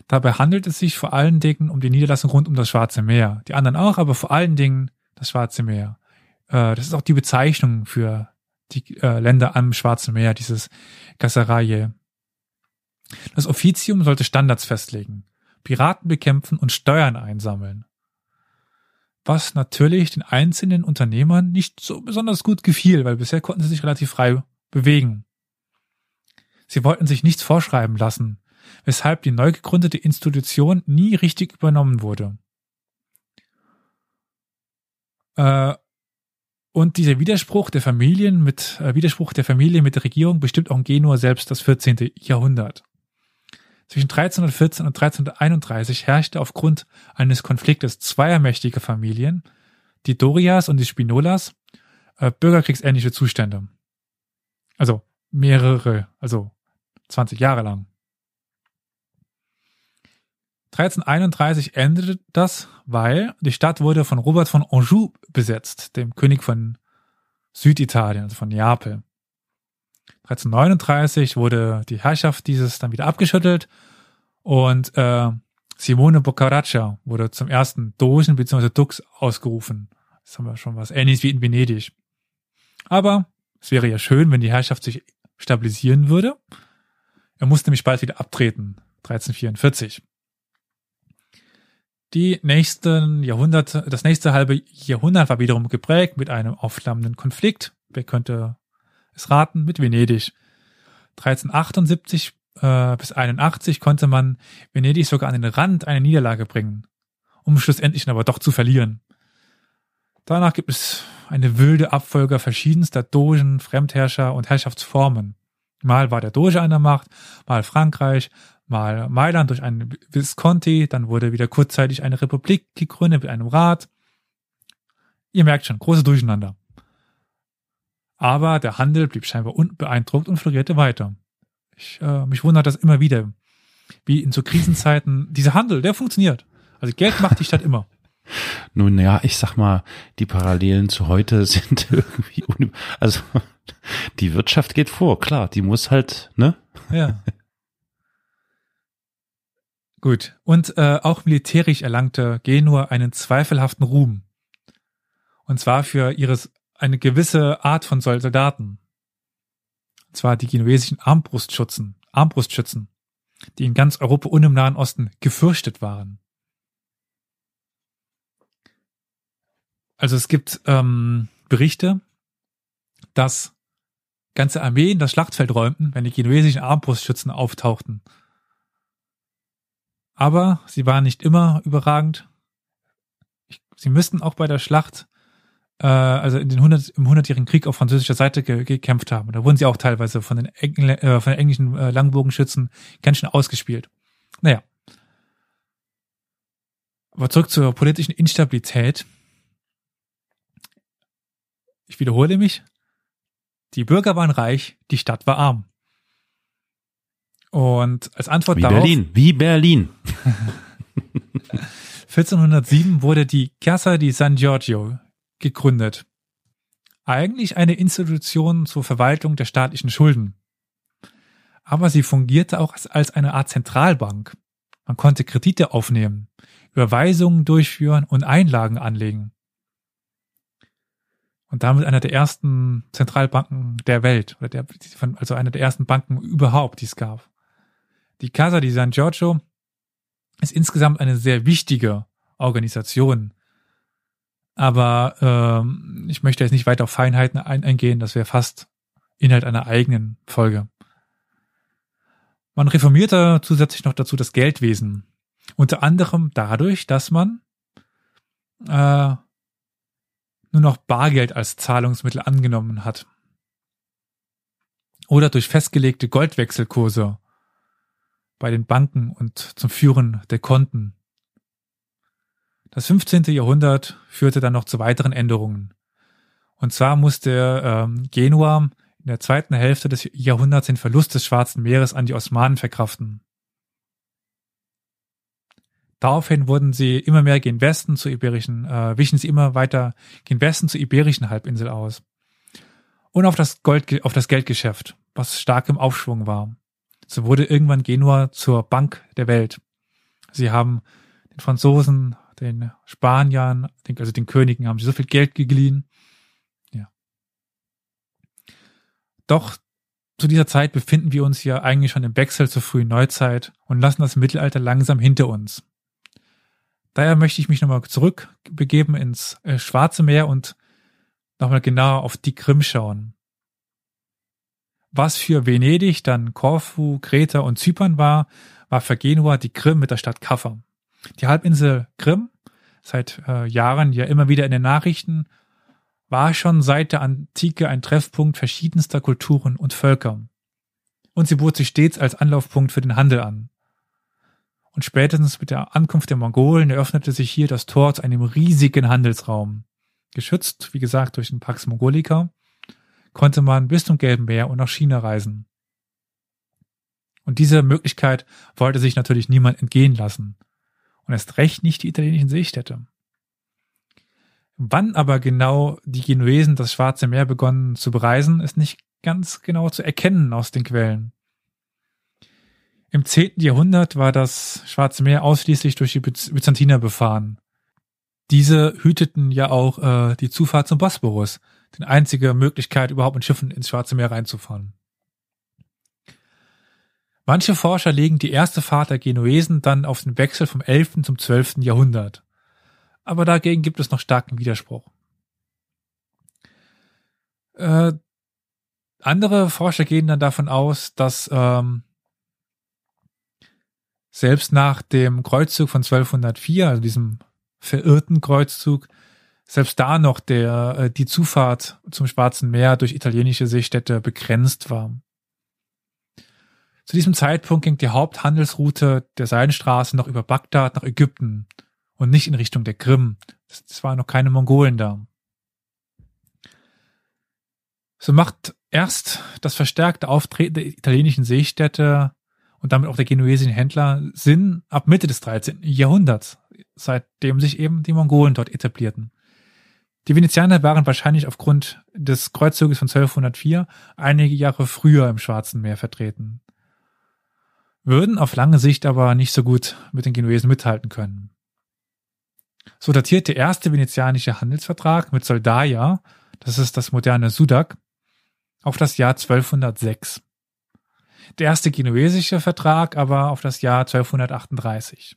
Dabei handelt es sich vor allen Dingen um die Niederlassung rund um das Schwarze Meer. Die anderen auch, aber vor allen Dingen das Schwarze Meer. Äh, das ist auch die Bezeichnung für die äh, Länder am Schwarzen Meer, dieses Gassaraye. Das Offizium sollte Standards festlegen, Piraten bekämpfen und Steuern einsammeln. Was natürlich den einzelnen Unternehmern nicht so besonders gut gefiel, weil bisher konnten sie sich relativ frei bewegen. Sie wollten sich nichts vorschreiben lassen, weshalb die neu gegründete Institution nie richtig übernommen wurde. Äh, und dieser Widerspruch der Familien mit äh, Widerspruch der Familie mit der Regierung bestimmt auch in Genua selbst das 14. Jahrhundert. Zwischen 1314 und 1331 herrschte aufgrund eines Konfliktes zweier mächtiger Familien, die Dorias und die Spinolas, äh, bürgerkriegsähnliche Zustände. Also mehrere, also 20 Jahre lang. 1331 endete das, weil die Stadt wurde von Robert von Anjou besetzt, dem König von Süditalien, also von Neapel. 1339 wurde die Herrschaft dieses dann wieder abgeschüttelt und äh, Simone Boccaraccia wurde zum ersten Dogen bzw. Dux ausgerufen. Das haben wir schon was ähnliches wie in Venedig. Aber es wäre ja schön, wenn die Herrschaft sich stabilisieren würde. Er musste nämlich bald wieder abtreten, 1344. Die nächsten Jahrhunderte, das nächste halbe Jahrhundert war wiederum geprägt mit einem aufflammenden Konflikt. Wer könnte es raten? Mit Venedig. 1378 äh, bis 81 konnte man Venedig sogar an den Rand einer Niederlage bringen, um schlussendlich aber doch zu verlieren. Danach gibt es eine wilde Abfolge verschiedenster Dogen, Fremdherrscher und Herrschaftsformen. Mal war der Doge an der Macht, mal Frankreich, mal Mailand durch einen Visconti, dann wurde wieder kurzzeitig eine Republik gegründet mit einem Rat. Ihr merkt schon, große Durcheinander. Aber der Handel blieb scheinbar unbeeindruckt und florierte weiter. Ich, äh, mich wundert das immer wieder, wie in so Krisenzeiten dieser Handel, der funktioniert. Also Geld macht die Stadt immer. Nun ja, ich sag mal, die Parallelen zu heute sind irgendwie, un also die Wirtschaft geht vor, klar, die muss halt, ne? Ja. Gut. Und äh, auch militärisch erlangte Genua einen zweifelhaften Ruhm. Und zwar für ihres eine gewisse Art von Soldaten. Und zwar die genuesischen Armbrustschützen, Armbrustschützen, die in ganz Europa und im Nahen Osten gefürchtet waren. Also es gibt ähm, Berichte, dass ganze Armeen das Schlachtfeld räumten, wenn die genuesischen Armbrustschützen auftauchten. Aber sie waren nicht immer überragend. Sie müssten auch bei der Schlacht, äh, also in den 100, im hundertjährigen Krieg auf französischer Seite ge gekämpft haben. Da wurden sie auch teilweise von den, Engl äh, von den englischen äh, Langbogenschützen ganz schön ausgespielt. Naja. Aber zurück zur politischen Instabilität. Ich wiederhole mich. Die Bürger waren reich, die Stadt war arm. Und als Antwort wie darauf. Berlin, wie Berlin. 1407 wurde die Casa di San Giorgio gegründet. Eigentlich eine Institution zur Verwaltung der staatlichen Schulden. Aber sie fungierte auch als, als eine Art Zentralbank. Man konnte Kredite aufnehmen, Überweisungen durchführen und Einlagen anlegen und damit einer der ersten Zentralbanken der Welt, oder der, also einer der ersten Banken überhaupt, die es gab. Die Casa di San Giorgio ist insgesamt eine sehr wichtige Organisation. Aber ähm, ich möchte jetzt nicht weiter auf Feinheiten ein eingehen, das wäre fast Inhalt einer eigenen Folge. Man reformierte zusätzlich noch dazu das Geldwesen. Unter anderem dadurch, dass man äh, nur noch Bargeld als Zahlungsmittel angenommen hat. Oder durch festgelegte Goldwechselkurse bei den Banken und zum Führen der Konten. Das 15. Jahrhundert führte dann noch zu weiteren Änderungen. Und zwar musste ähm, Genua in der zweiten Hälfte des Jahrhunderts den Verlust des Schwarzen Meeres an die Osmanen verkraften. Daraufhin wurden sie immer mehr gen Westen zur iberischen, äh, wichen sie immer weiter gen Westen zur iberischen Halbinsel aus. Und auf das Gold, auf das Geldgeschäft, was stark im Aufschwung war. So wurde irgendwann Genua zur Bank der Welt. Sie haben den Franzosen, den Spaniern, also den Königen haben sie so viel Geld geliehen. Ja. Doch zu dieser Zeit befinden wir uns ja eigentlich schon im Wechsel zur frühen Neuzeit und lassen das Mittelalter langsam hinter uns. Daher möchte ich mich nochmal zurückbegeben ins äh, Schwarze Meer und nochmal genauer auf die Krim schauen. Was für Venedig, dann Korfu, Kreta und Zypern war, war für Genua die Krim mit der Stadt Kaffa. Die Halbinsel Krim, seit äh, Jahren ja immer wieder in den Nachrichten, war schon seit der Antike ein Treffpunkt verschiedenster Kulturen und Völker. Und sie bot sich stets als Anlaufpunkt für den Handel an und spätestens mit der Ankunft der Mongolen eröffnete sich hier das Tor zu einem riesigen Handelsraum. Geschützt, wie gesagt, durch den Pax Mongolica, konnte man bis zum Gelben Meer und nach China reisen. Und diese Möglichkeit wollte sich natürlich niemand entgehen lassen. Und erst recht nicht die italienischen Seestädte. Wann aber genau die Genuesen das Schwarze Meer begonnen zu bereisen, ist nicht ganz genau zu erkennen aus den Quellen. Im 10. Jahrhundert war das Schwarze Meer ausschließlich durch die Byzantiner befahren. Diese hüteten ja auch äh, die Zufahrt zum Bosporus, die einzige Möglichkeit, überhaupt mit Schiffen ins Schwarze Meer reinzufahren. Manche Forscher legen die erste Fahrt der Genuesen dann auf den Wechsel vom 11. zum 12. Jahrhundert. Aber dagegen gibt es noch starken Widerspruch. Äh, andere Forscher gehen dann davon aus, dass ähm, selbst nach dem Kreuzzug von 1204, also diesem verirrten Kreuzzug, selbst da noch der, äh, die Zufahrt zum Schwarzen Meer durch italienische Seestädte begrenzt war. Zu diesem Zeitpunkt ging die Haupthandelsroute der Seidenstraße noch über Bagdad nach Ägypten und nicht in Richtung der Krim. Es waren noch keine Mongolen da. So macht erst das verstärkte Auftreten der italienischen Seestädte und damit auch der genuesischen Händler Sinn ab Mitte des 13. Jahrhunderts, seitdem sich eben die Mongolen dort etablierten. Die Venezianer waren wahrscheinlich aufgrund des Kreuzzuges von 1204 einige Jahre früher im Schwarzen Meer vertreten, würden auf lange Sicht aber nicht so gut mit den Genuesen mithalten können. So datiert der erste venezianische Handelsvertrag mit Soldaia, das ist das moderne Sudak, auf das Jahr 1206 der erste genuesische Vertrag aber auf das Jahr 1238.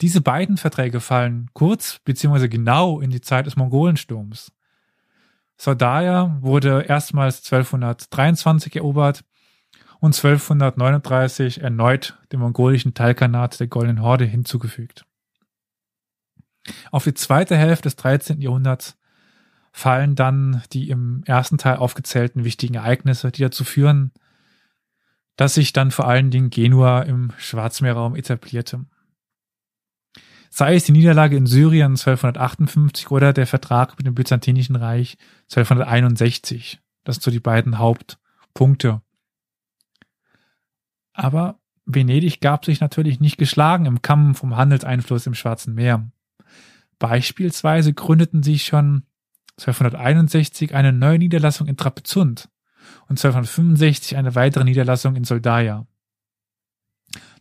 Diese beiden Verträge fallen kurz bzw. genau in die Zeit des Mongolensturms. Sardaya wurde erstmals 1223 erobert und 1239 erneut dem mongolischen Teilkanat der Goldenen Horde hinzugefügt. Auf die zweite Hälfte des 13. Jahrhunderts fallen dann die im ersten Teil aufgezählten wichtigen Ereignisse, die dazu führen, dass sich dann vor allen Dingen Genua im Schwarzmeerraum etablierte. Sei es die Niederlage in Syrien 1258 oder der Vertrag mit dem Byzantinischen Reich 1261. Das sind so die beiden Hauptpunkte. Aber Venedig gab sich natürlich nicht geschlagen im Kampf um Handelseinfluss im Schwarzen Meer. Beispielsweise gründeten sie schon 1261 eine neue Niederlassung in Trapezunt, und 1265 eine weitere Niederlassung in Soldaia.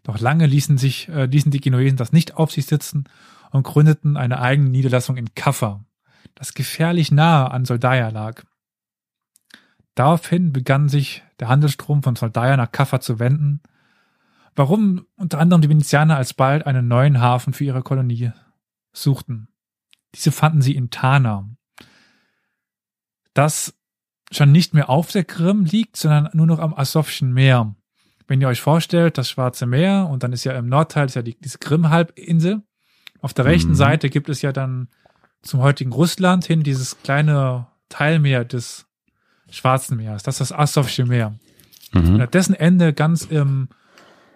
Doch lange ließen sich, äh, ließen die Genuesen das nicht auf sich sitzen und gründeten eine eigene Niederlassung in Kaffa, das gefährlich nahe an Soldaia lag. Daraufhin begann sich der Handelsstrom von Soldaia nach Kaffa zu wenden, warum unter anderem die Venezianer alsbald einen neuen Hafen für ihre Kolonie suchten. Diese fanden sie in Tana. Das schon nicht mehr auf der Krim liegt, sondern nur noch am Asowschen Meer. Wenn ihr euch vorstellt, das Schwarze Meer und dann ist ja im Nordteil ist ja die, diese Krim-Halbinsel. Auf der rechten mhm. Seite gibt es ja dann zum heutigen Russland hin dieses kleine Teilmeer des Schwarzen Meeres. Das ist das Asowsche Meer. Mhm. Und an dessen Ende ganz im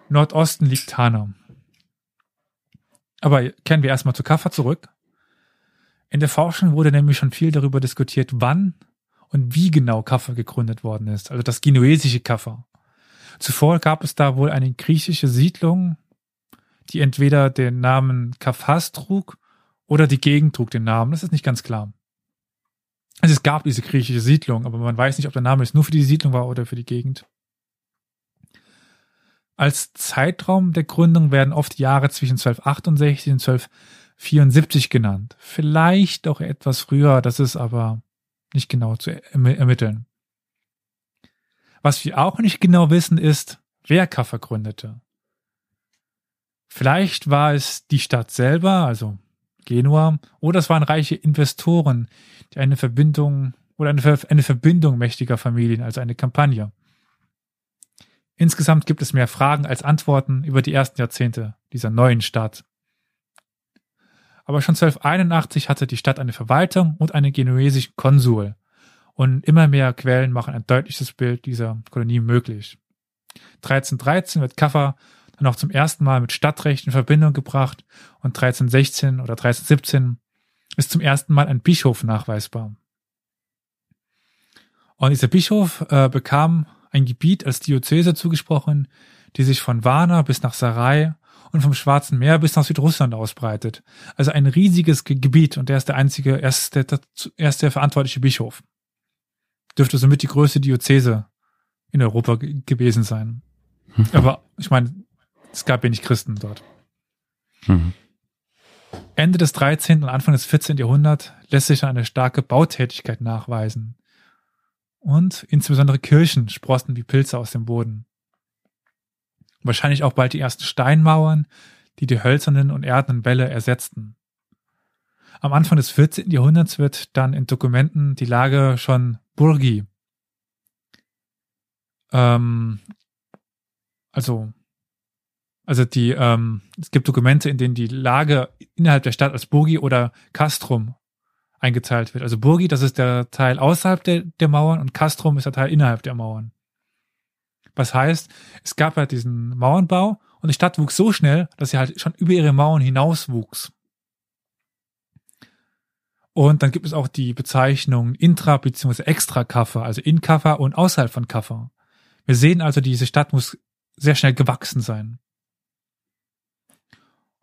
Nordosten liegt Tana. Aber kehren wir erstmal zu Kaffa zurück. In der Forschung wurde nämlich schon viel darüber diskutiert, wann und wie genau Kaffa gegründet worden ist, also das genuesische Kaffa. Zuvor gab es da wohl eine griechische Siedlung, die entweder den Namen Kafas trug oder die Gegend trug den Namen. Das ist nicht ganz klar. Also es gab diese griechische Siedlung, aber man weiß nicht, ob der Name jetzt nur für die Siedlung war oder für die Gegend. Als Zeitraum der Gründung werden oft Jahre zwischen 1268 und 1274 genannt. Vielleicht auch etwas früher, das ist aber nicht genau zu ermitteln. Was wir auch nicht genau wissen, ist, wer Kaffa gründete. Vielleicht war es die Stadt selber, also Genua, oder es waren reiche Investoren, die eine Verbindung oder eine, eine Verbindung mächtiger Familien, also eine Kampagne. Insgesamt gibt es mehr Fragen als Antworten über die ersten Jahrzehnte dieser neuen Stadt. Aber schon 1281 hatte die Stadt eine Verwaltung und einen genuesischen Konsul. Und immer mehr Quellen machen ein deutliches Bild dieser Kolonie möglich. 1313 wird Kaffa dann auch zum ersten Mal mit Stadtrecht in Verbindung gebracht und 1316 oder 1317 ist zum ersten Mal ein Bischof nachweisbar. Und dieser Bischof äh, bekam ein Gebiet als Diözese zugesprochen, die sich von Varna bis nach Sarai und vom Schwarzen Meer bis nach Südrussland ausbreitet. Also ein riesiges Gebiet und er ist der einzige, er ist der, er ist der verantwortliche Bischof. Dürfte somit die größte Diözese in Europa gewesen sein. Mhm. Aber ich meine, es gab wenig Christen dort. Mhm. Ende des 13. und Anfang des 14. Jahrhunderts lässt sich eine starke Bautätigkeit nachweisen und insbesondere Kirchen sprossen wie Pilze aus dem Boden. Wahrscheinlich auch bald die ersten Steinmauern, die die hölzernen und erdenen Wälle ersetzten. Am Anfang des 14. Jahrhunderts wird dann in Dokumenten die Lage schon Burgi, ähm, also also die, ähm, es gibt Dokumente, in denen die Lage innerhalb der Stadt als Burgi oder Castrum eingeteilt wird. Also Burgi, das ist der Teil außerhalb der, der Mauern und Castrum ist der Teil innerhalb der Mauern. Was heißt, es gab halt diesen Mauernbau und die Stadt wuchs so schnell, dass sie halt schon über ihre Mauern hinaus wuchs. Und dann gibt es auch die Bezeichnung Intra- bzw. Extra-Kaffer, also in Kaffer und außerhalb von Kaffer. Wir sehen also, diese Stadt muss sehr schnell gewachsen sein.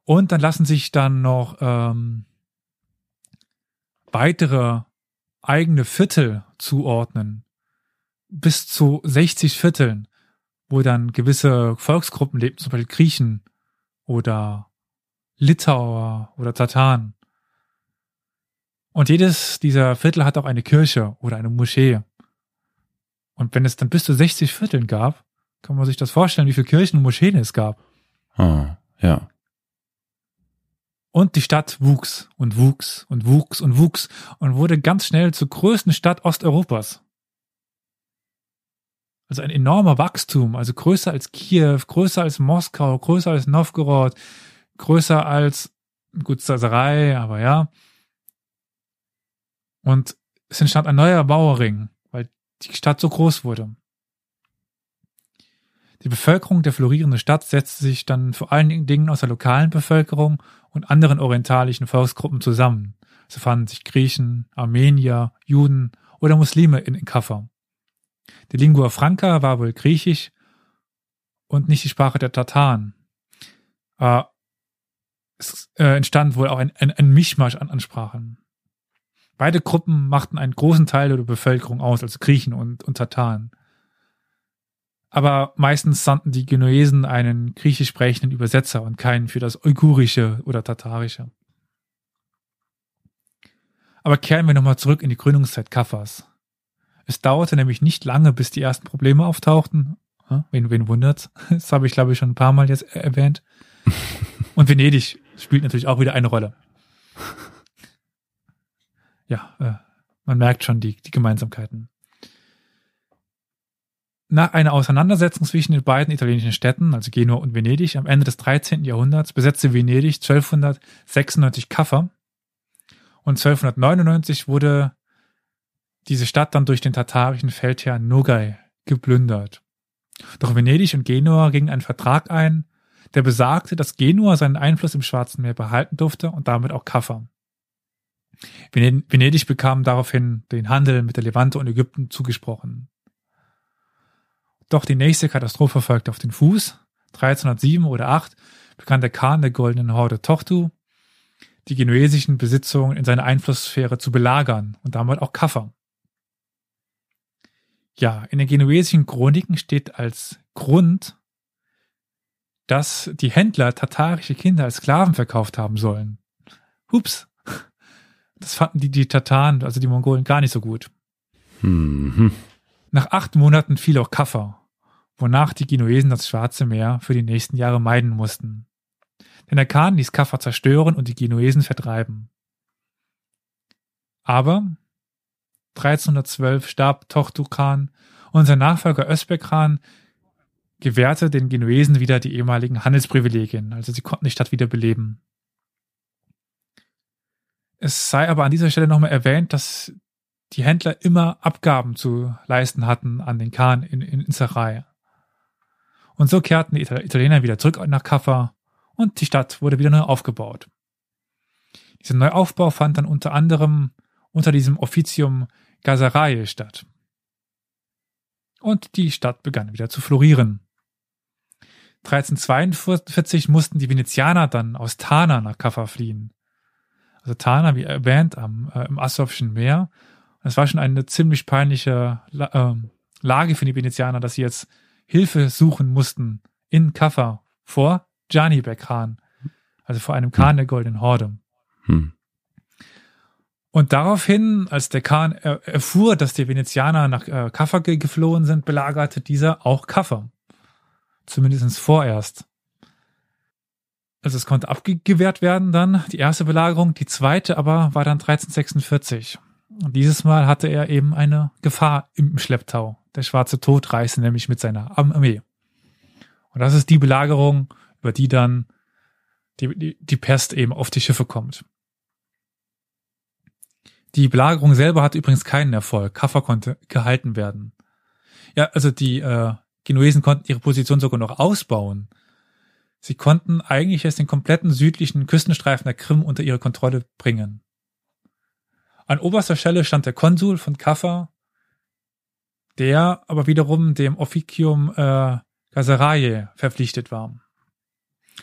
Und dann lassen sich dann noch ähm, weitere eigene Viertel zuordnen. Bis zu 60 Vierteln, wo dann gewisse Volksgruppen lebten, zum Beispiel Griechen oder Litauer oder Tataren. Und jedes dieser Viertel hat auch eine Kirche oder eine Moschee. Und wenn es dann bis zu 60 Vierteln gab, kann man sich das vorstellen, wie viele Kirchen und Moscheen es gab. Ah, ja. Und die Stadt wuchs und wuchs und wuchs und wuchs und wurde ganz schnell zur größten Stadt Osteuropas. Also ein enormer Wachstum, also größer als Kiew, größer als Moskau, größer als Novgorod, größer als, gut, Saserei, aber ja. Und es entstand ein neuer Bauerring, weil die Stadt so groß wurde. Die Bevölkerung der florierenden Stadt setzte sich dann vor allen Dingen aus der lokalen Bevölkerung und anderen orientalischen Volksgruppen zusammen. So fanden sich Griechen, Armenier, Juden oder Muslime in Kaffa. Die Lingua Franca war wohl Griechisch und nicht die Sprache der Tataren. Äh, es äh, entstand wohl auch ein, ein, ein Mischmasch an Ansprachen. Beide Gruppen machten einen großen Teil der Bevölkerung aus, also Griechen und, und Tataren aber meistens sandten die Genuesen einen griechisch sprechenden Übersetzer und keinen für das Uigurische oder Tatarische. Aber kehren wir nochmal zurück in die Gründungszeit Kaffers. Es dauerte nämlich nicht lange, bis die ersten Probleme auftauchten. Wen, wen wundert's? Das habe ich, glaube ich, schon ein paar Mal jetzt erwähnt. Und Venedig spielt natürlich auch wieder eine Rolle. Ja, äh, man merkt schon die, die Gemeinsamkeiten. nach einer Auseinandersetzung zwischen den beiden italienischen Städten, also Genua und Venedig, am Ende des 13. Jahrhunderts besetzte Venedig 1296 Kaffer und 1299 wurde diese Stadt dann durch den tatarischen Feldherr Nogai geplündert. Doch Venedig und Genua gingen einen Vertrag ein, der besagte, dass Genua seinen Einfluss im Schwarzen Meer behalten durfte und damit auch Kaffer. Venedig bekam daraufhin den Handel mit der Levante und Ägypten zugesprochen. Doch die nächste Katastrophe folgte auf den Fuß. 1307 oder 8 begann der Khan der Goldenen Horde Tochtu, die genuesischen Besitzungen in seiner Einflusssphäre zu belagern und damit auch Kaffer. Ja, in den genuesischen Chroniken steht als Grund, dass die Händler tatarische Kinder als Sklaven verkauft haben sollen. Hups. Das fanden die, die Tataren, also die Mongolen, gar nicht so gut. Mhm. Nach acht Monaten fiel auch Kaffer, wonach die Genuesen das Schwarze Meer für die nächsten Jahre meiden mussten. Denn der Khan ließ Kaffer zerstören und die Genuesen vertreiben. Aber 1312 starb Tochtu Khan und sein Nachfolger Özbek gewährte den Genuesen wieder die ehemaligen Handelsprivilegien, also sie konnten die Stadt wieder beleben. Es sei aber an dieser Stelle nochmal erwähnt, dass die Händler immer Abgaben zu leisten hatten an den Khan in, in, in Sarai. Und so kehrten die Italiener wieder zurück nach Kaffa und die Stadt wurde wieder neu aufgebaut. Dieser Neuaufbau fand dann unter anderem unter diesem Officium Gazarae statt. Und die Stadt begann wieder zu florieren. 1342 mussten die Venezianer dann aus Tana nach Kaffa fliehen. Also Tana, wie erwähnt, am, äh, im Asowschen Meer. Es war schon eine ziemlich peinliche äh, Lage für die Venezianer, dass sie jetzt Hilfe suchen mussten in Kaffa vor Janibek Khan, also vor einem Khan der Goldenen Horde. Hm. Und daraufhin, als der Khan erfuhr, dass die Venezianer nach äh, Kaffa geflohen sind, belagerte dieser auch Kaffa. Zumindest vorerst. Also es konnte abgewehrt werden dann, die erste Belagerung. Die zweite aber war dann 1346. Und dieses Mal hatte er eben eine Gefahr im Schlepptau. Der schwarze Tod reiste nämlich mit seiner Armee. Und das ist die Belagerung, über die dann die, die, die Pest eben auf die Schiffe kommt. Die Belagerung selber hatte übrigens keinen Erfolg. Kaffa konnte gehalten werden. Ja, also die äh, Genuesen konnten ihre Position sogar noch ausbauen. Sie konnten eigentlich erst den kompletten südlichen Küstenstreifen der Krim unter ihre Kontrolle bringen. An oberster Stelle stand der Konsul von Kaffa, der aber wiederum dem Officium äh, Gazaraye verpflichtet war.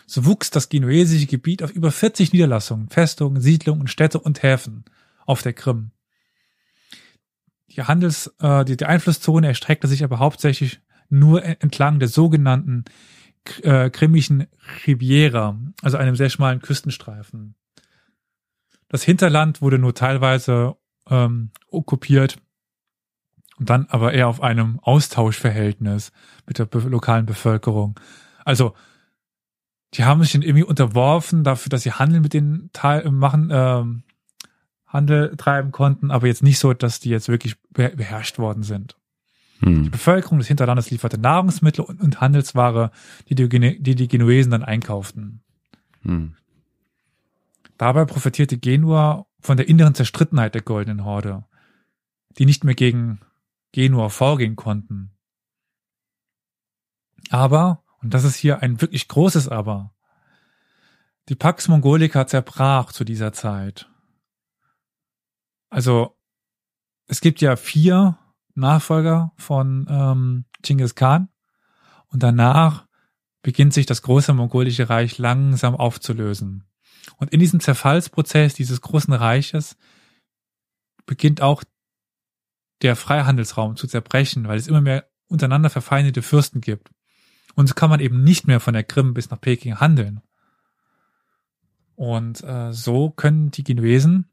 So wuchs das genuesische Gebiet auf über 40 Niederlassungen, Festungen, Siedlungen, Städte und Häfen auf der Krim. Die Handels, äh, die, die Einflusszone erstreckte sich aber hauptsächlich nur entlang der sogenannten äh, krimischen Riviera, also einem sehr schmalen Küstenstreifen. Das Hinterland wurde nur teilweise ähm, okkupiert und dann aber eher auf einem Austauschverhältnis mit der be lokalen Bevölkerung. Also die haben sich irgendwie unterworfen dafür, dass sie Handel mit den Teil machen, ähm, Handel treiben konnten, aber jetzt nicht so, dass die jetzt wirklich beherrscht worden sind. Hm. Die Bevölkerung des Hinterlandes lieferte Nahrungsmittel und, und Handelsware, die die, die die Genuesen dann einkauften. Hm. Dabei profitierte Genua von der inneren Zerstrittenheit der Goldenen Horde, die nicht mehr gegen Genua vorgehen konnten. Aber, und das ist hier ein wirklich großes Aber, die Pax Mongolica zerbrach zu dieser Zeit. Also, es gibt ja vier Nachfolger von ähm, Genghis Khan. Und danach beginnt sich das große mongolische Reich langsam aufzulösen. Und in diesem Zerfallsprozess dieses großen Reiches beginnt auch der Freihandelsraum zu zerbrechen, weil es immer mehr untereinander verfeindete Fürsten gibt. Und so kann man eben nicht mehr von der Krim bis nach Peking handeln. Und äh, so können die Genuesen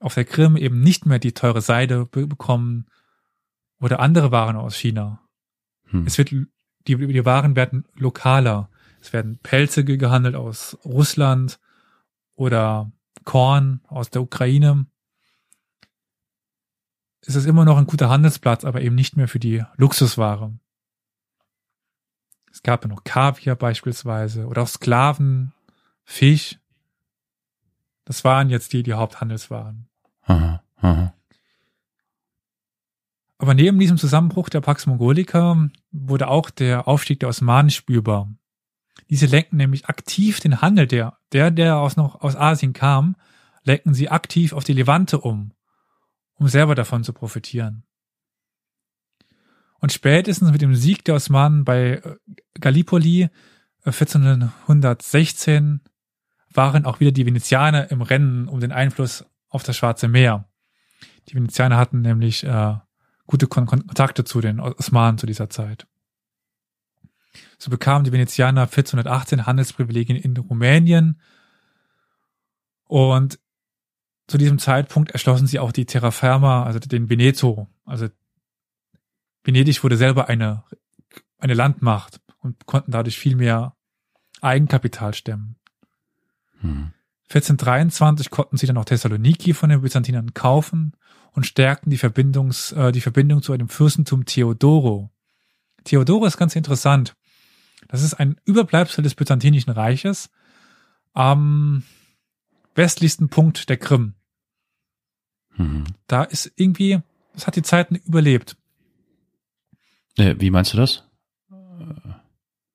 auf der Krim eben nicht mehr die teure Seide bekommen oder andere Waren aus China. Hm. Es wird, die, die Waren werden lokaler. Es werden Pelze gehandelt aus Russland oder Korn aus der Ukraine. ist es immer noch ein guter Handelsplatz, aber eben nicht mehr für die Luxusware. Es gab ja noch Kaviar beispielsweise oder auch Sklaven, Fisch. Das waren jetzt die, die Haupthandelswaren. Aber neben diesem Zusammenbruch der Pax Mongolica wurde auch der Aufstieg der Osmanen spürbar. Diese lenken nämlich aktiv den Handel der, der, der aus noch aus Asien kam, lenken sie aktiv auf die Levante um, um selber davon zu profitieren. Und spätestens mit dem Sieg der Osmanen bei äh, Gallipoli 1416 äh, waren auch wieder die Venezianer im Rennen um den Einfluss auf das Schwarze Meer. Die Venezianer hatten nämlich äh, gute Kon Kontakte zu den Osmanen zu dieser Zeit. So bekamen die Venezianer 1418 Handelsprivilegien in Rumänien und zu diesem Zeitpunkt erschlossen sie auch die Terraferma, also den Veneto. Also Venedig wurde selber eine, eine Landmacht und konnten dadurch viel mehr Eigenkapital stemmen. Hm. 1423 konnten sie dann auch Thessaloniki von den Byzantinern kaufen und stärkten die, Verbindungs, äh, die Verbindung zu einem Fürstentum Theodoro. Theodoro ist ganz interessant. Das ist ein Überbleibsel des Byzantinischen Reiches am westlichsten Punkt der Krim. Mhm. Da ist irgendwie, das hat die Zeiten überlebt. Äh, wie meinst du das?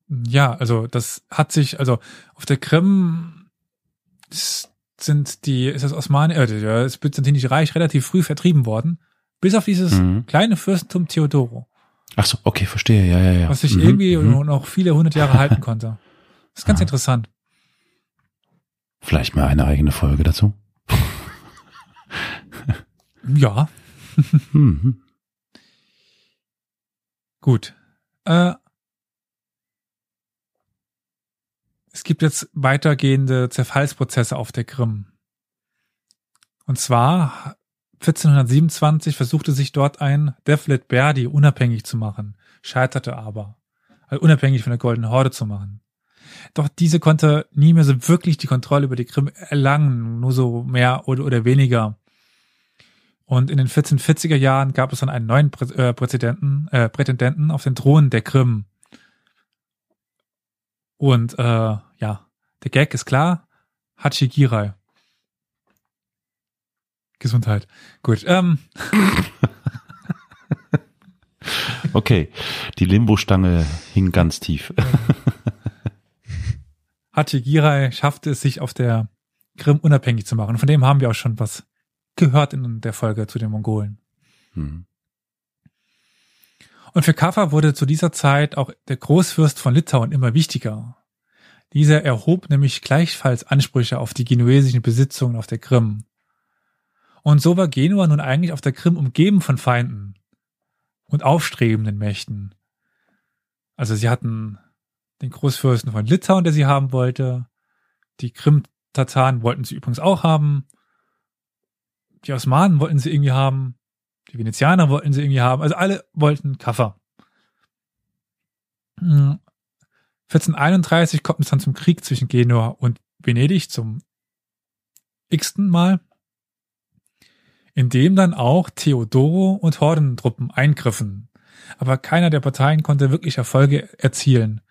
Ja, also das hat sich, also auf der Krim sind die, ist das Osmani, äh, das Byzantinische Reich relativ früh vertrieben worden, bis auf dieses mhm. kleine Fürstentum Theodoro. Ach so, okay, verstehe, ja, ja, ja. Was sich mhm. irgendwie mhm. noch viele hundert Jahre halten konnte. Das ist ganz ah. interessant. Vielleicht mal eine eigene Folge dazu. ja. mhm. Gut. Äh, es gibt jetzt weitergehende Zerfallsprozesse auf der Krim. Und zwar 1427 versuchte sich dort ein Devlet Berdi unabhängig zu machen, scheiterte aber, also unabhängig von der Goldenen Horde zu machen. Doch diese konnte nie mehr so wirklich die Kontrolle über die Krim erlangen, nur so mehr oder, oder weniger. Und in den 1440er Jahren gab es dann einen neuen Prä äh, äh, Prätendenten auf den Thron der Krim. Und äh, der Gag ist klar, Hachi Girai. Gesundheit. Gut. Ähm. okay, die Limbo-Stange hing ganz tief. Hachi Girai schaffte es, sich auf der Krim unabhängig zu machen. Von dem haben wir auch schon was gehört in der Folge zu den Mongolen. Mhm. Und für Kaffa wurde zu dieser Zeit auch der Großfürst von Litauen immer wichtiger. Dieser erhob nämlich gleichfalls Ansprüche auf die genuesischen Besitzungen auf der Krim. Und so war Genua nun eigentlich auf der Krim umgeben von Feinden und aufstrebenden Mächten. Also sie hatten den Großfürsten von Litauen, der sie haben wollte. Die Krim-Tataren wollten sie übrigens auch haben. Die Osmanen wollten sie irgendwie haben. Die Venezianer wollten sie irgendwie haben. Also alle wollten Kaffer. 1431 hm. kommt es dann zum Krieg zwischen Genua und Venedig zum x-ten Mal, in dem dann auch Theodoro und Hordentruppen eingriffen. Aber keiner der Parteien konnte wirklich Erfolge erzielen.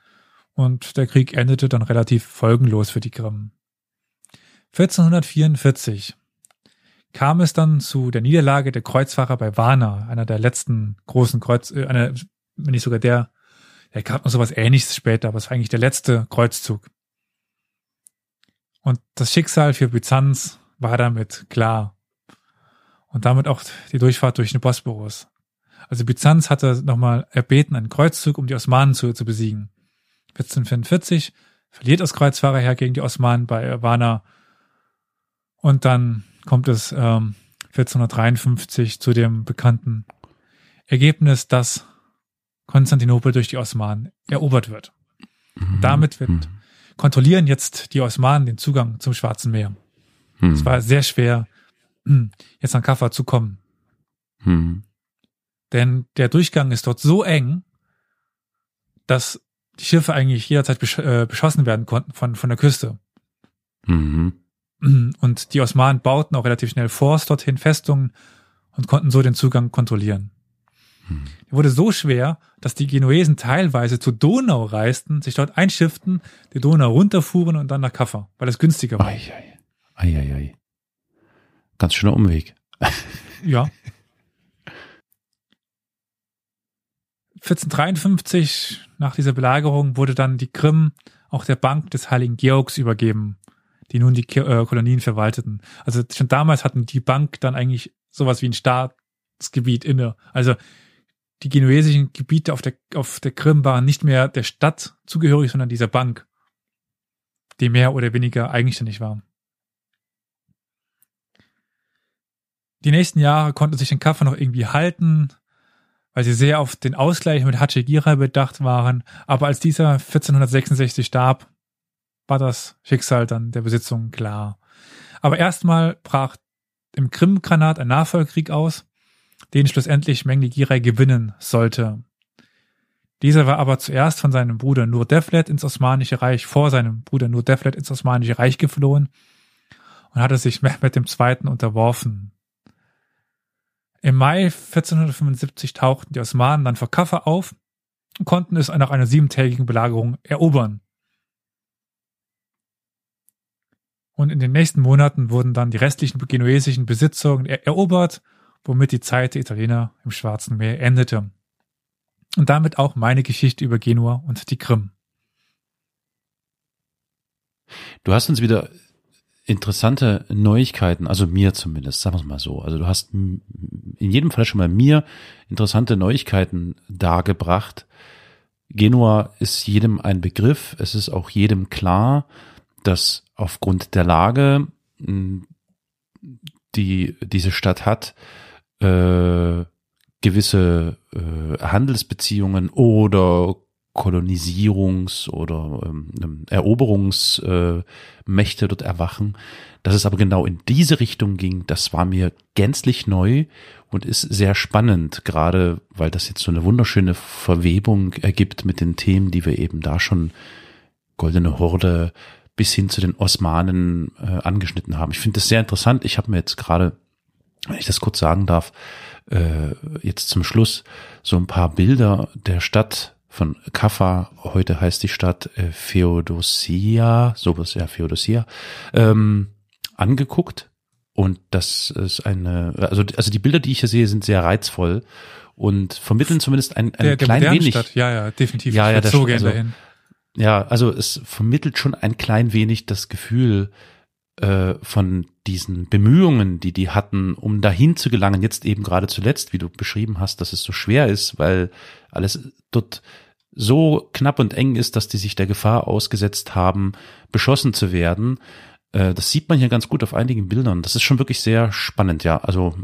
Und der Krieg endete dann relativ folgenlos für die Krim. 1444 kam es dann zu der Niederlage der Kreuzfahrer bei Varna, einer der letzten großen Kreuz, äh, einer, wenn nicht sogar der, der gab noch sowas ähnliches später, aber es war eigentlich der letzte Kreuzzug. Und das Schicksal für Byzanz war damit klar. Und damit auch die Durchfahrt durch den Bosporus. Also Byzanz hatte nochmal erbeten einen Kreuzzug, um die Osmanen zu, zu besiegen. 1444 verliert das Kreuzfahrerheer gegen die Osmanen bei Varna. Und dann kommt es ähm, 1453 zu dem bekannten Ergebnis, dass Konstantinopel durch die Osmanen erobert wird. Mhm. Damit wird, mhm. kontrollieren jetzt die Osmanen den Zugang zum Schwarzen Meer. Mhm. Es war sehr schwer, hm, jetzt an Kaffa zu kommen. Mhm. Denn der Durchgang ist dort so eng, dass die Schiffe eigentlich jederzeit besch äh, beschossen werden konnten von, von der Küste. Mhm. Und die Osmanen bauten auch relativ schnell Forts dorthin, Festungen und konnten so den Zugang kontrollieren. Hm. Er wurde so schwer, dass die Genuesen teilweise zur Donau reisten, sich dort einschifften, die Donau runterfuhren und dann nach Kaffa, weil es günstiger war. Ei, ei. Ei, ei, ei. Ganz schöner Umweg. ja. 1453, nach dieser Belagerung, wurde dann die Krim auch der Bank des Heiligen Georgs übergeben, die nun die äh, Kolonien verwalteten. Also schon damals hatten die Bank dann eigentlich sowas wie ein Staatsgebiet inne. Also die genuesischen Gebiete auf der, auf der Krim waren nicht mehr der Stadt zugehörig, sondern dieser Bank, die mehr oder weniger eigenständig war. Die nächsten Jahre konnte sich den Kaffer noch irgendwie halten, weil sie sehr auf den Ausgleich mit Hachigira bedacht waren. Aber als dieser 1466 starb, war das Schicksal dann der Besitzung klar. Aber erstmal brach im Krimgranat ein Nachfolgekrieg aus, den schlussendlich Mengli Giray gewinnen sollte. Dieser war aber zuerst von seinem Bruder Nur Devlet ins Osmanische Reich, vor seinem Bruder Nur Devlet ins Osmanische Reich geflohen und hatte sich Mehmed II. unterworfen. Im Mai 1475 tauchten die Osmanen dann vor Kaffa auf und konnten es nach einer siebentägigen Belagerung erobern. Und in den nächsten Monaten wurden dann die restlichen genuesischen Besitzungen er erobert, womit die Zeit der Italiener im Schwarzen Meer endete. Und damit auch meine Geschichte über Genua und die Krim. Du hast uns wieder interessante Neuigkeiten, also mir zumindest, sagen wir es mal so. Also du hast in jedem Fall schon mal mir interessante Neuigkeiten dargebracht. Genua ist jedem ein Begriff. Es ist auch jedem klar, dass aufgrund der Lage, die diese Stadt hat, äh, gewisse äh, Handelsbeziehungen oder Kolonisierungs- oder ähm, ähm, Eroberungsmächte äh, dort erwachen. Dass es aber genau in diese Richtung ging, das war mir gänzlich neu und ist sehr spannend, gerade weil das jetzt so eine wunderschöne Verwebung ergibt mit den Themen, die wir eben da schon Goldene Horde bis hin zu den Osmanen äh, angeschnitten haben. Ich finde das sehr interessant. Ich habe mir jetzt gerade, wenn ich das kurz sagen darf, äh, jetzt zum Schluss so ein paar Bilder der Stadt von Kaffa, heute heißt die Stadt äh, Feodosia, sowas, ja, Feodosia, ähm, angeguckt. Und das ist eine, also, also die Bilder, die ich hier sehe, sind sehr reizvoll und vermitteln zumindest ein, ein der, klein der wenig. Stadt. Ja, ja, definitiv. Ja, ja, das, so also, dahin. Ja, also es vermittelt schon ein klein wenig das Gefühl von diesen Bemühungen, die die hatten, um dahin zu gelangen, jetzt eben gerade zuletzt, wie du beschrieben hast, dass es so schwer ist, weil alles dort so knapp und eng ist, dass die sich der Gefahr ausgesetzt haben, beschossen zu werden. Äh, das sieht man hier ganz gut auf einigen Bildern. Das ist schon wirklich sehr spannend, ja. Also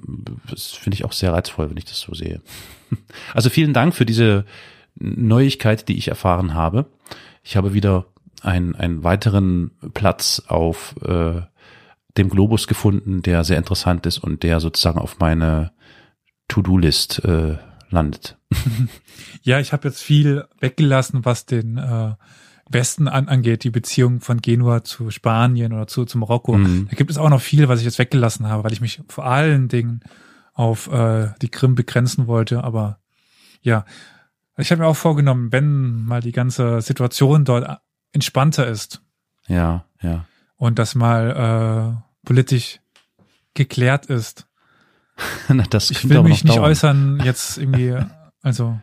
das finde ich auch sehr reizvoll, wenn ich das so sehe. Also vielen Dank für diese Neuigkeit, die ich erfahren habe. Ich habe wieder einen, einen weiteren Platz auf äh, dem Globus gefunden, der sehr interessant ist und der sozusagen auf meine To-Do-List äh, landet. ja, ich habe jetzt viel weggelassen, was den äh, Westen an, angeht, die Beziehung von Genua zu Spanien oder zu, zu Marokko. Mhm. Da gibt es auch noch viel, was ich jetzt weggelassen habe, weil ich mich vor allen Dingen auf äh, die Krim begrenzen wollte. Aber ja, ich habe mir auch vorgenommen, wenn mal die ganze Situation dort entspannter ist. Ja, ja. Und das mal äh, politisch geklärt ist, Na, das ich will mich nicht dauern. äußern jetzt irgendwie, also.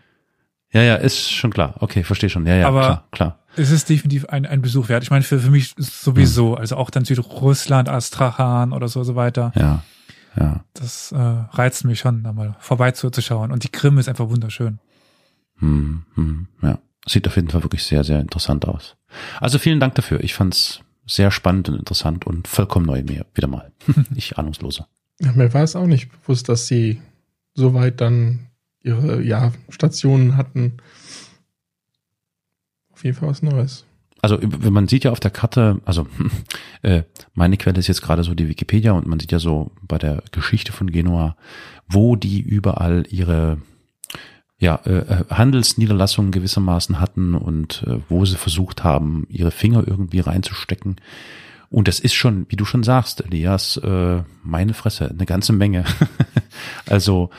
Ja, ja, ist schon klar. Okay, verstehe schon. Ja, ja, aber klar, klar. Es ist definitiv ein, ein Besuch wert. Ich meine, für, für mich sowieso, hm. also auch dann Südrussland, Astrachan oder so, so weiter. Ja, ja. Das äh, reizt mich schon, da mal vorbeizuschauen. Und die Krim ist einfach wunderschön. Hm, hm, ja. Sieht auf jeden Fall wirklich sehr, sehr interessant aus. Also vielen Dank dafür. Ich fand's sehr spannend und interessant und vollkommen neu mir wieder mal. ich ahnungsloser. Ja, mir war es auch nicht bewusst, dass sie soweit dann ihre ja, Stationen hatten. Auf jeden Fall was Neues. Also wenn man sieht ja auf der Karte, also äh, meine Quelle ist jetzt gerade so die Wikipedia und man sieht ja so bei der Geschichte von Genua, wo die überall ihre ja, äh, äh Und das ist schon, wie du schon sagst, Elias, äh, meine Fresse, eine ganze Menge. also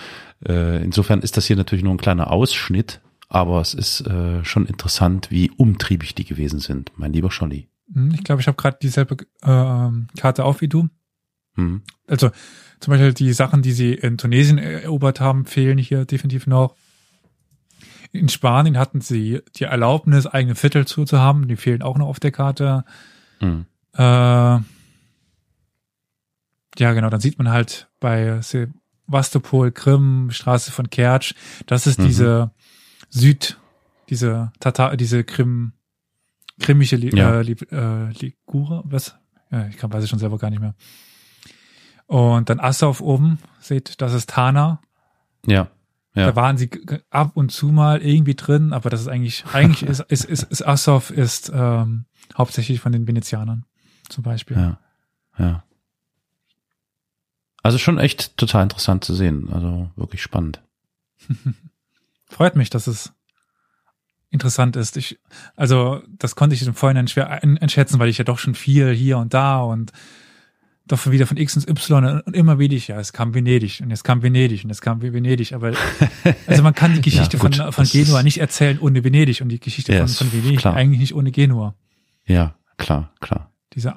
äh, insofern ist das hier natürlich nur ein kleiner Ausschnitt, aber es ist äh, schon interessant, wie umtriebig die gewesen sind, mein lieber Scholli. Hm, ich glaube, ich habe gerade dieselbe äh, Karte auf wie du. Hm. Also zum Beispiel die Sachen, die sie in Tunesien erobert haben, fehlen hier definitiv noch. In Spanien hatten sie die Erlaubnis, eigene Viertel zu, zu haben. Die fehlen auch noch auf der Karte. Mhm. Äh, ja, genau. Dann sieht man halt bei Sevastopol, Krim, Straße von Kertsch, das ist mhm. diese Süd, diese Tatar, diese Krim, krimische Li ja. äh, äh, Ligura, was? Ja, ich kann, weiß ich schon selber gar nicht mehr. Und dann Assauf oben, seht, das ist Tana. Ja. Ja. Da waren sie ab und zu mal irgendwie drin, aber das ist eigentlich, eigentlich ist, ist, ist, ist Assoff ist ähm, hauptsächlich von den Venezianern zum Beispiel. Ja. Ja. Also schon echt total interessant zu sehen. Also wirklich spannend. Freut mich, dass es interessant ist. Ich, also das konnte ich im Vorhinein schwer einschätzen, weil ich ja doch schon viel hier und da und doch wieder von X ins Y und immer Venedig, ja, es kam Venedig und es kam Venedig und es kam Venedig, aber also man kann die Geschichte ja, von, von Genua nicht erzählen ohne Venedig und die Geschichte ja, von, von Venedig klar. eigentlich nicht ohne Genua. Ja, klar, klar. Diese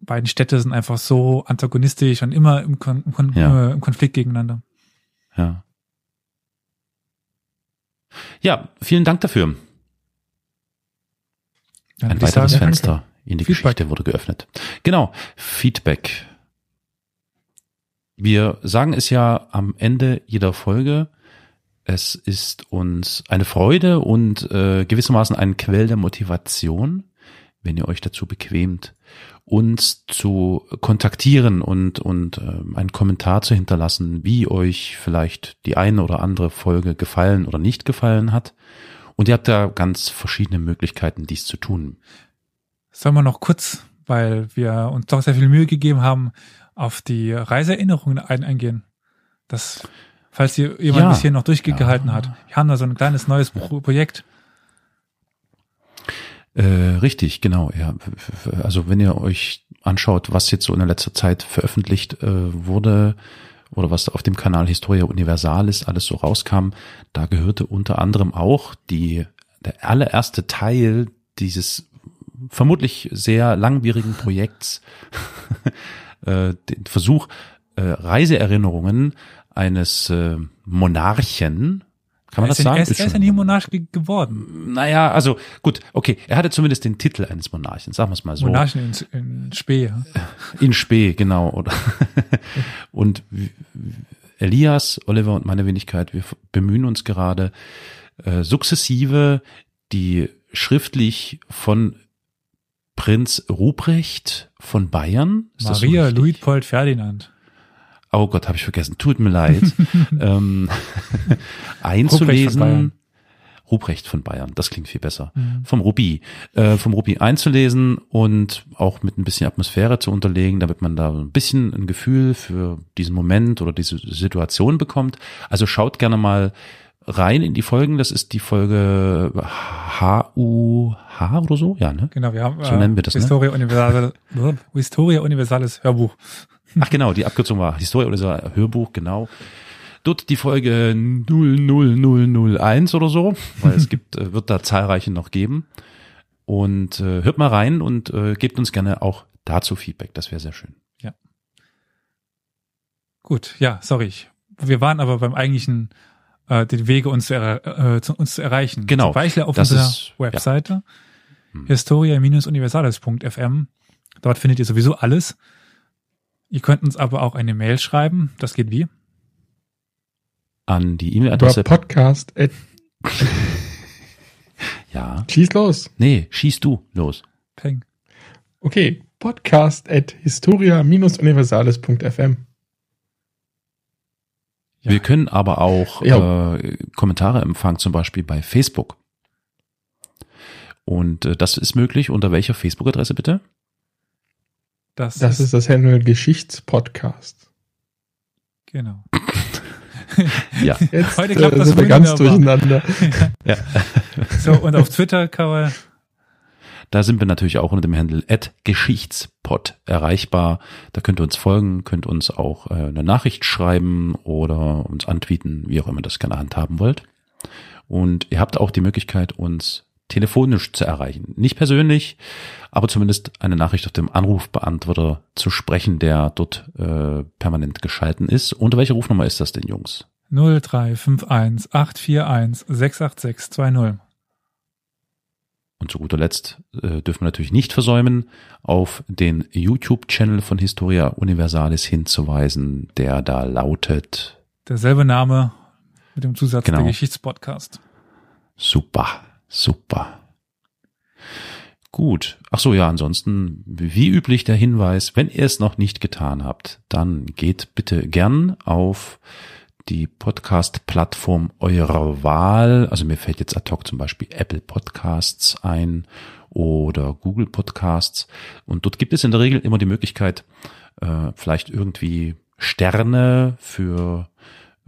beiden Städte sind einfach so antagonistisch und immer im, Kon im, ja. im Konflikt gegeneinander. Ja. Ja, vielen Dank dafür. Ein weiteres sagen, Fenster. Danke in die Feedback. Geschichte wurde geöffnet. Genau, Feedback. Wir sagen es ja am Ende jeder Folge. Es ist uns eine Freude und äh, gewissermaßen ein Quell der Motivation, wenn ihr euch dazu bequemt, uns zu kontaktieren und, und äh, einen Kommentar zu hinterlassen, wie euch vielleicht die eine oder andere Folge gefallen oder nicht gefallen hat. Und ihr habt da ganz verschiedene Möglichkeiten, dies zu tun. Sollen wir noch kurz, weil wir uns doch sehr viel Mühe gegeben haben, auf die Reiseerinnerungen ein eingehen? Das, falls ihr jemand ja. bis hier noch durchgehalten ja. hat. Wir haben da so ein kleines neues Pro Projekt. Äh, richtig, genau, ja. Also wenn ihr euch anschaut, was jetzt so in der letzter Zeit veröffentlicht äh, wurde oder was auf dem Kanal Historia Universalis alles so rauskam, da gehörte unter anderem auch die der allererste Teil dieses vermutlich sehr langwierigen Projekts äh, den Versuch, äh, Reiseerinnerungen eines äh, Monarchen, kann man das sagen? Er ist, er ist ja nie Monarch geworden. Naja, also gut, okay. Er hatte zumindest den Titel eines Monarchen, sagen wir es mal so. Monarchen in, in Spee. Ja. In Spee, genau. Oder und Elias, Oliver und meine Wenigkeit, wir bemühen uns gerade äh, sukzessive die schriftlich von Prinz Ruprecht von Bayern. Ist Maria so Luitpold Ferdinand. Oh Gott, habe ich vergessen. Tut mir leid. ähm, einzulesen. Ruprecht von Bayern, das klingt viel besser. Mhm. Vom Rubi. Äh, vom Rubi einzulesen und auch mit ein bisschen Atmosphäre zu unterlegen, damit man da ein bisschen ein Gefühl für diesen Moment oder diese Situation bekommt. Also schaut gerne mal rein in die Folgen. Das ist die Folge HUH oder so, ja, ne? Genau, wir haben so nennen wir das, äh, Historia, ne? Universal, Historia Universalis Hörbuch. Ach genau, die Abkürzung war Historia Universalis Hörbuch, genau. Dort die Folge 00001 oder so, weil es gibt, äh, wird da zahlreiche noch geben. Und äh, hört mal rein und äh, gebt uns gerne auch dazu Feedback. Das wäre sehr schön. Ja. Gut, ja, sorry. Wir waren aber beim eigentlichen äh, den Wege uns zu, äh, zu, uns zu erreichen. Genau. Zum Beispiel auf unserer ist, Webseite ja. hm. historia-universales.fm. Dort findet ihr sowieso alles. Ihr könnt uns aber auch eine Mail schreiben. Das geht wie? An die E-Mail-Adresse. Podcast. ja. Schieß los. Nee, schieß du los. Peng. Okay. Podcast at historia-universales.fm. Ja. Wir können aber auch ja. äh, Kommentare empfangen, zum Beispiel bei Facebook. Und äh, das ist möglich. Unter welcher Facebook-Adresse bitte? Das, das ist, ist das Handle Geschichtspodcast. Genau. ja. Jetzt Heute klappt äh, das sind wir ganz durcheinander. ja. So, und auf Twitter kann man Da sind wir natürlich auch unter dem Handle @geschichtspod erreichbar. Da könnt ihr uns folgen, könnt uns auch äh, eine Nachricht schreiben oder uns antweeten, wie auch immer das gerne handhaben wollt. Und ihr habt auch die Möglichkeit, uns telefonisch zu erreichen. Nicht persönlich, aber zumindest eine Nachricht auf dem Anrufbeantworter zu sprechen, der dort äh, permanent geschalten ist. Unter welcher Rufnummer ist das denn, Jungs? 0351 841 68620. Und zu guter Letzt äh, dürfen wir natürlich nicht versäumen, auf den YouTube-Channel von Historia Universalis hinzuweisen, der da lautet. Derselbe Name mit dem Zusatz genau. der Geschichtspodcast. Super, super. Gut. Ach so, ja, ansonsten, wie üblich der Hinweis, wenn ihr es noch nicht getan habt, dann geht bitte gern auf die Podcast-Plattform eurer Wahl. Also mir fällt jetzt ad hoc zum Beispiel Apple Podcasts ein oder Google Podcasts. Und dort gibt es in der Regel immer die Möglichkeit, äh, vielleicht irgendwie Sterne für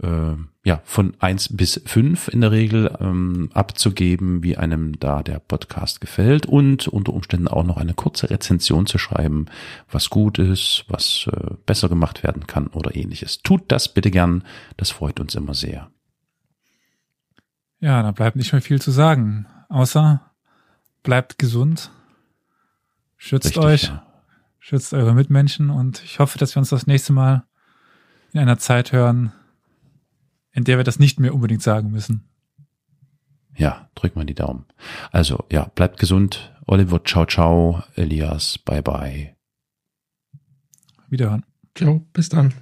äh, ja, von eins bis fünf in der Regel ähm, abzugeben, wie einem da der Podcast gefällt und unter Umständen auch noch eine kurze Rezension zu schreiben, was gut ist, was äh, besser gemacht werden kann oder ähnliches. Tut das bitte gern, das freut uns immer sehr. Ja, da bleibt nicht mehr viel zu sagen, außer bleibt gesund, schützt Richtig, euch, ja. schützt eure Mitmenschen und ich hoffe, dass wir uns das nächste Mal in einer Zeit hören, in der wir das nicht mehr unbedingt sagen müssen. Ja, drück mal die Daumen. Also, ja, bleibt gesund. Oliver, ciao, ciao. Elias, bye, bye. Wiederhören. Ciao, bis dann.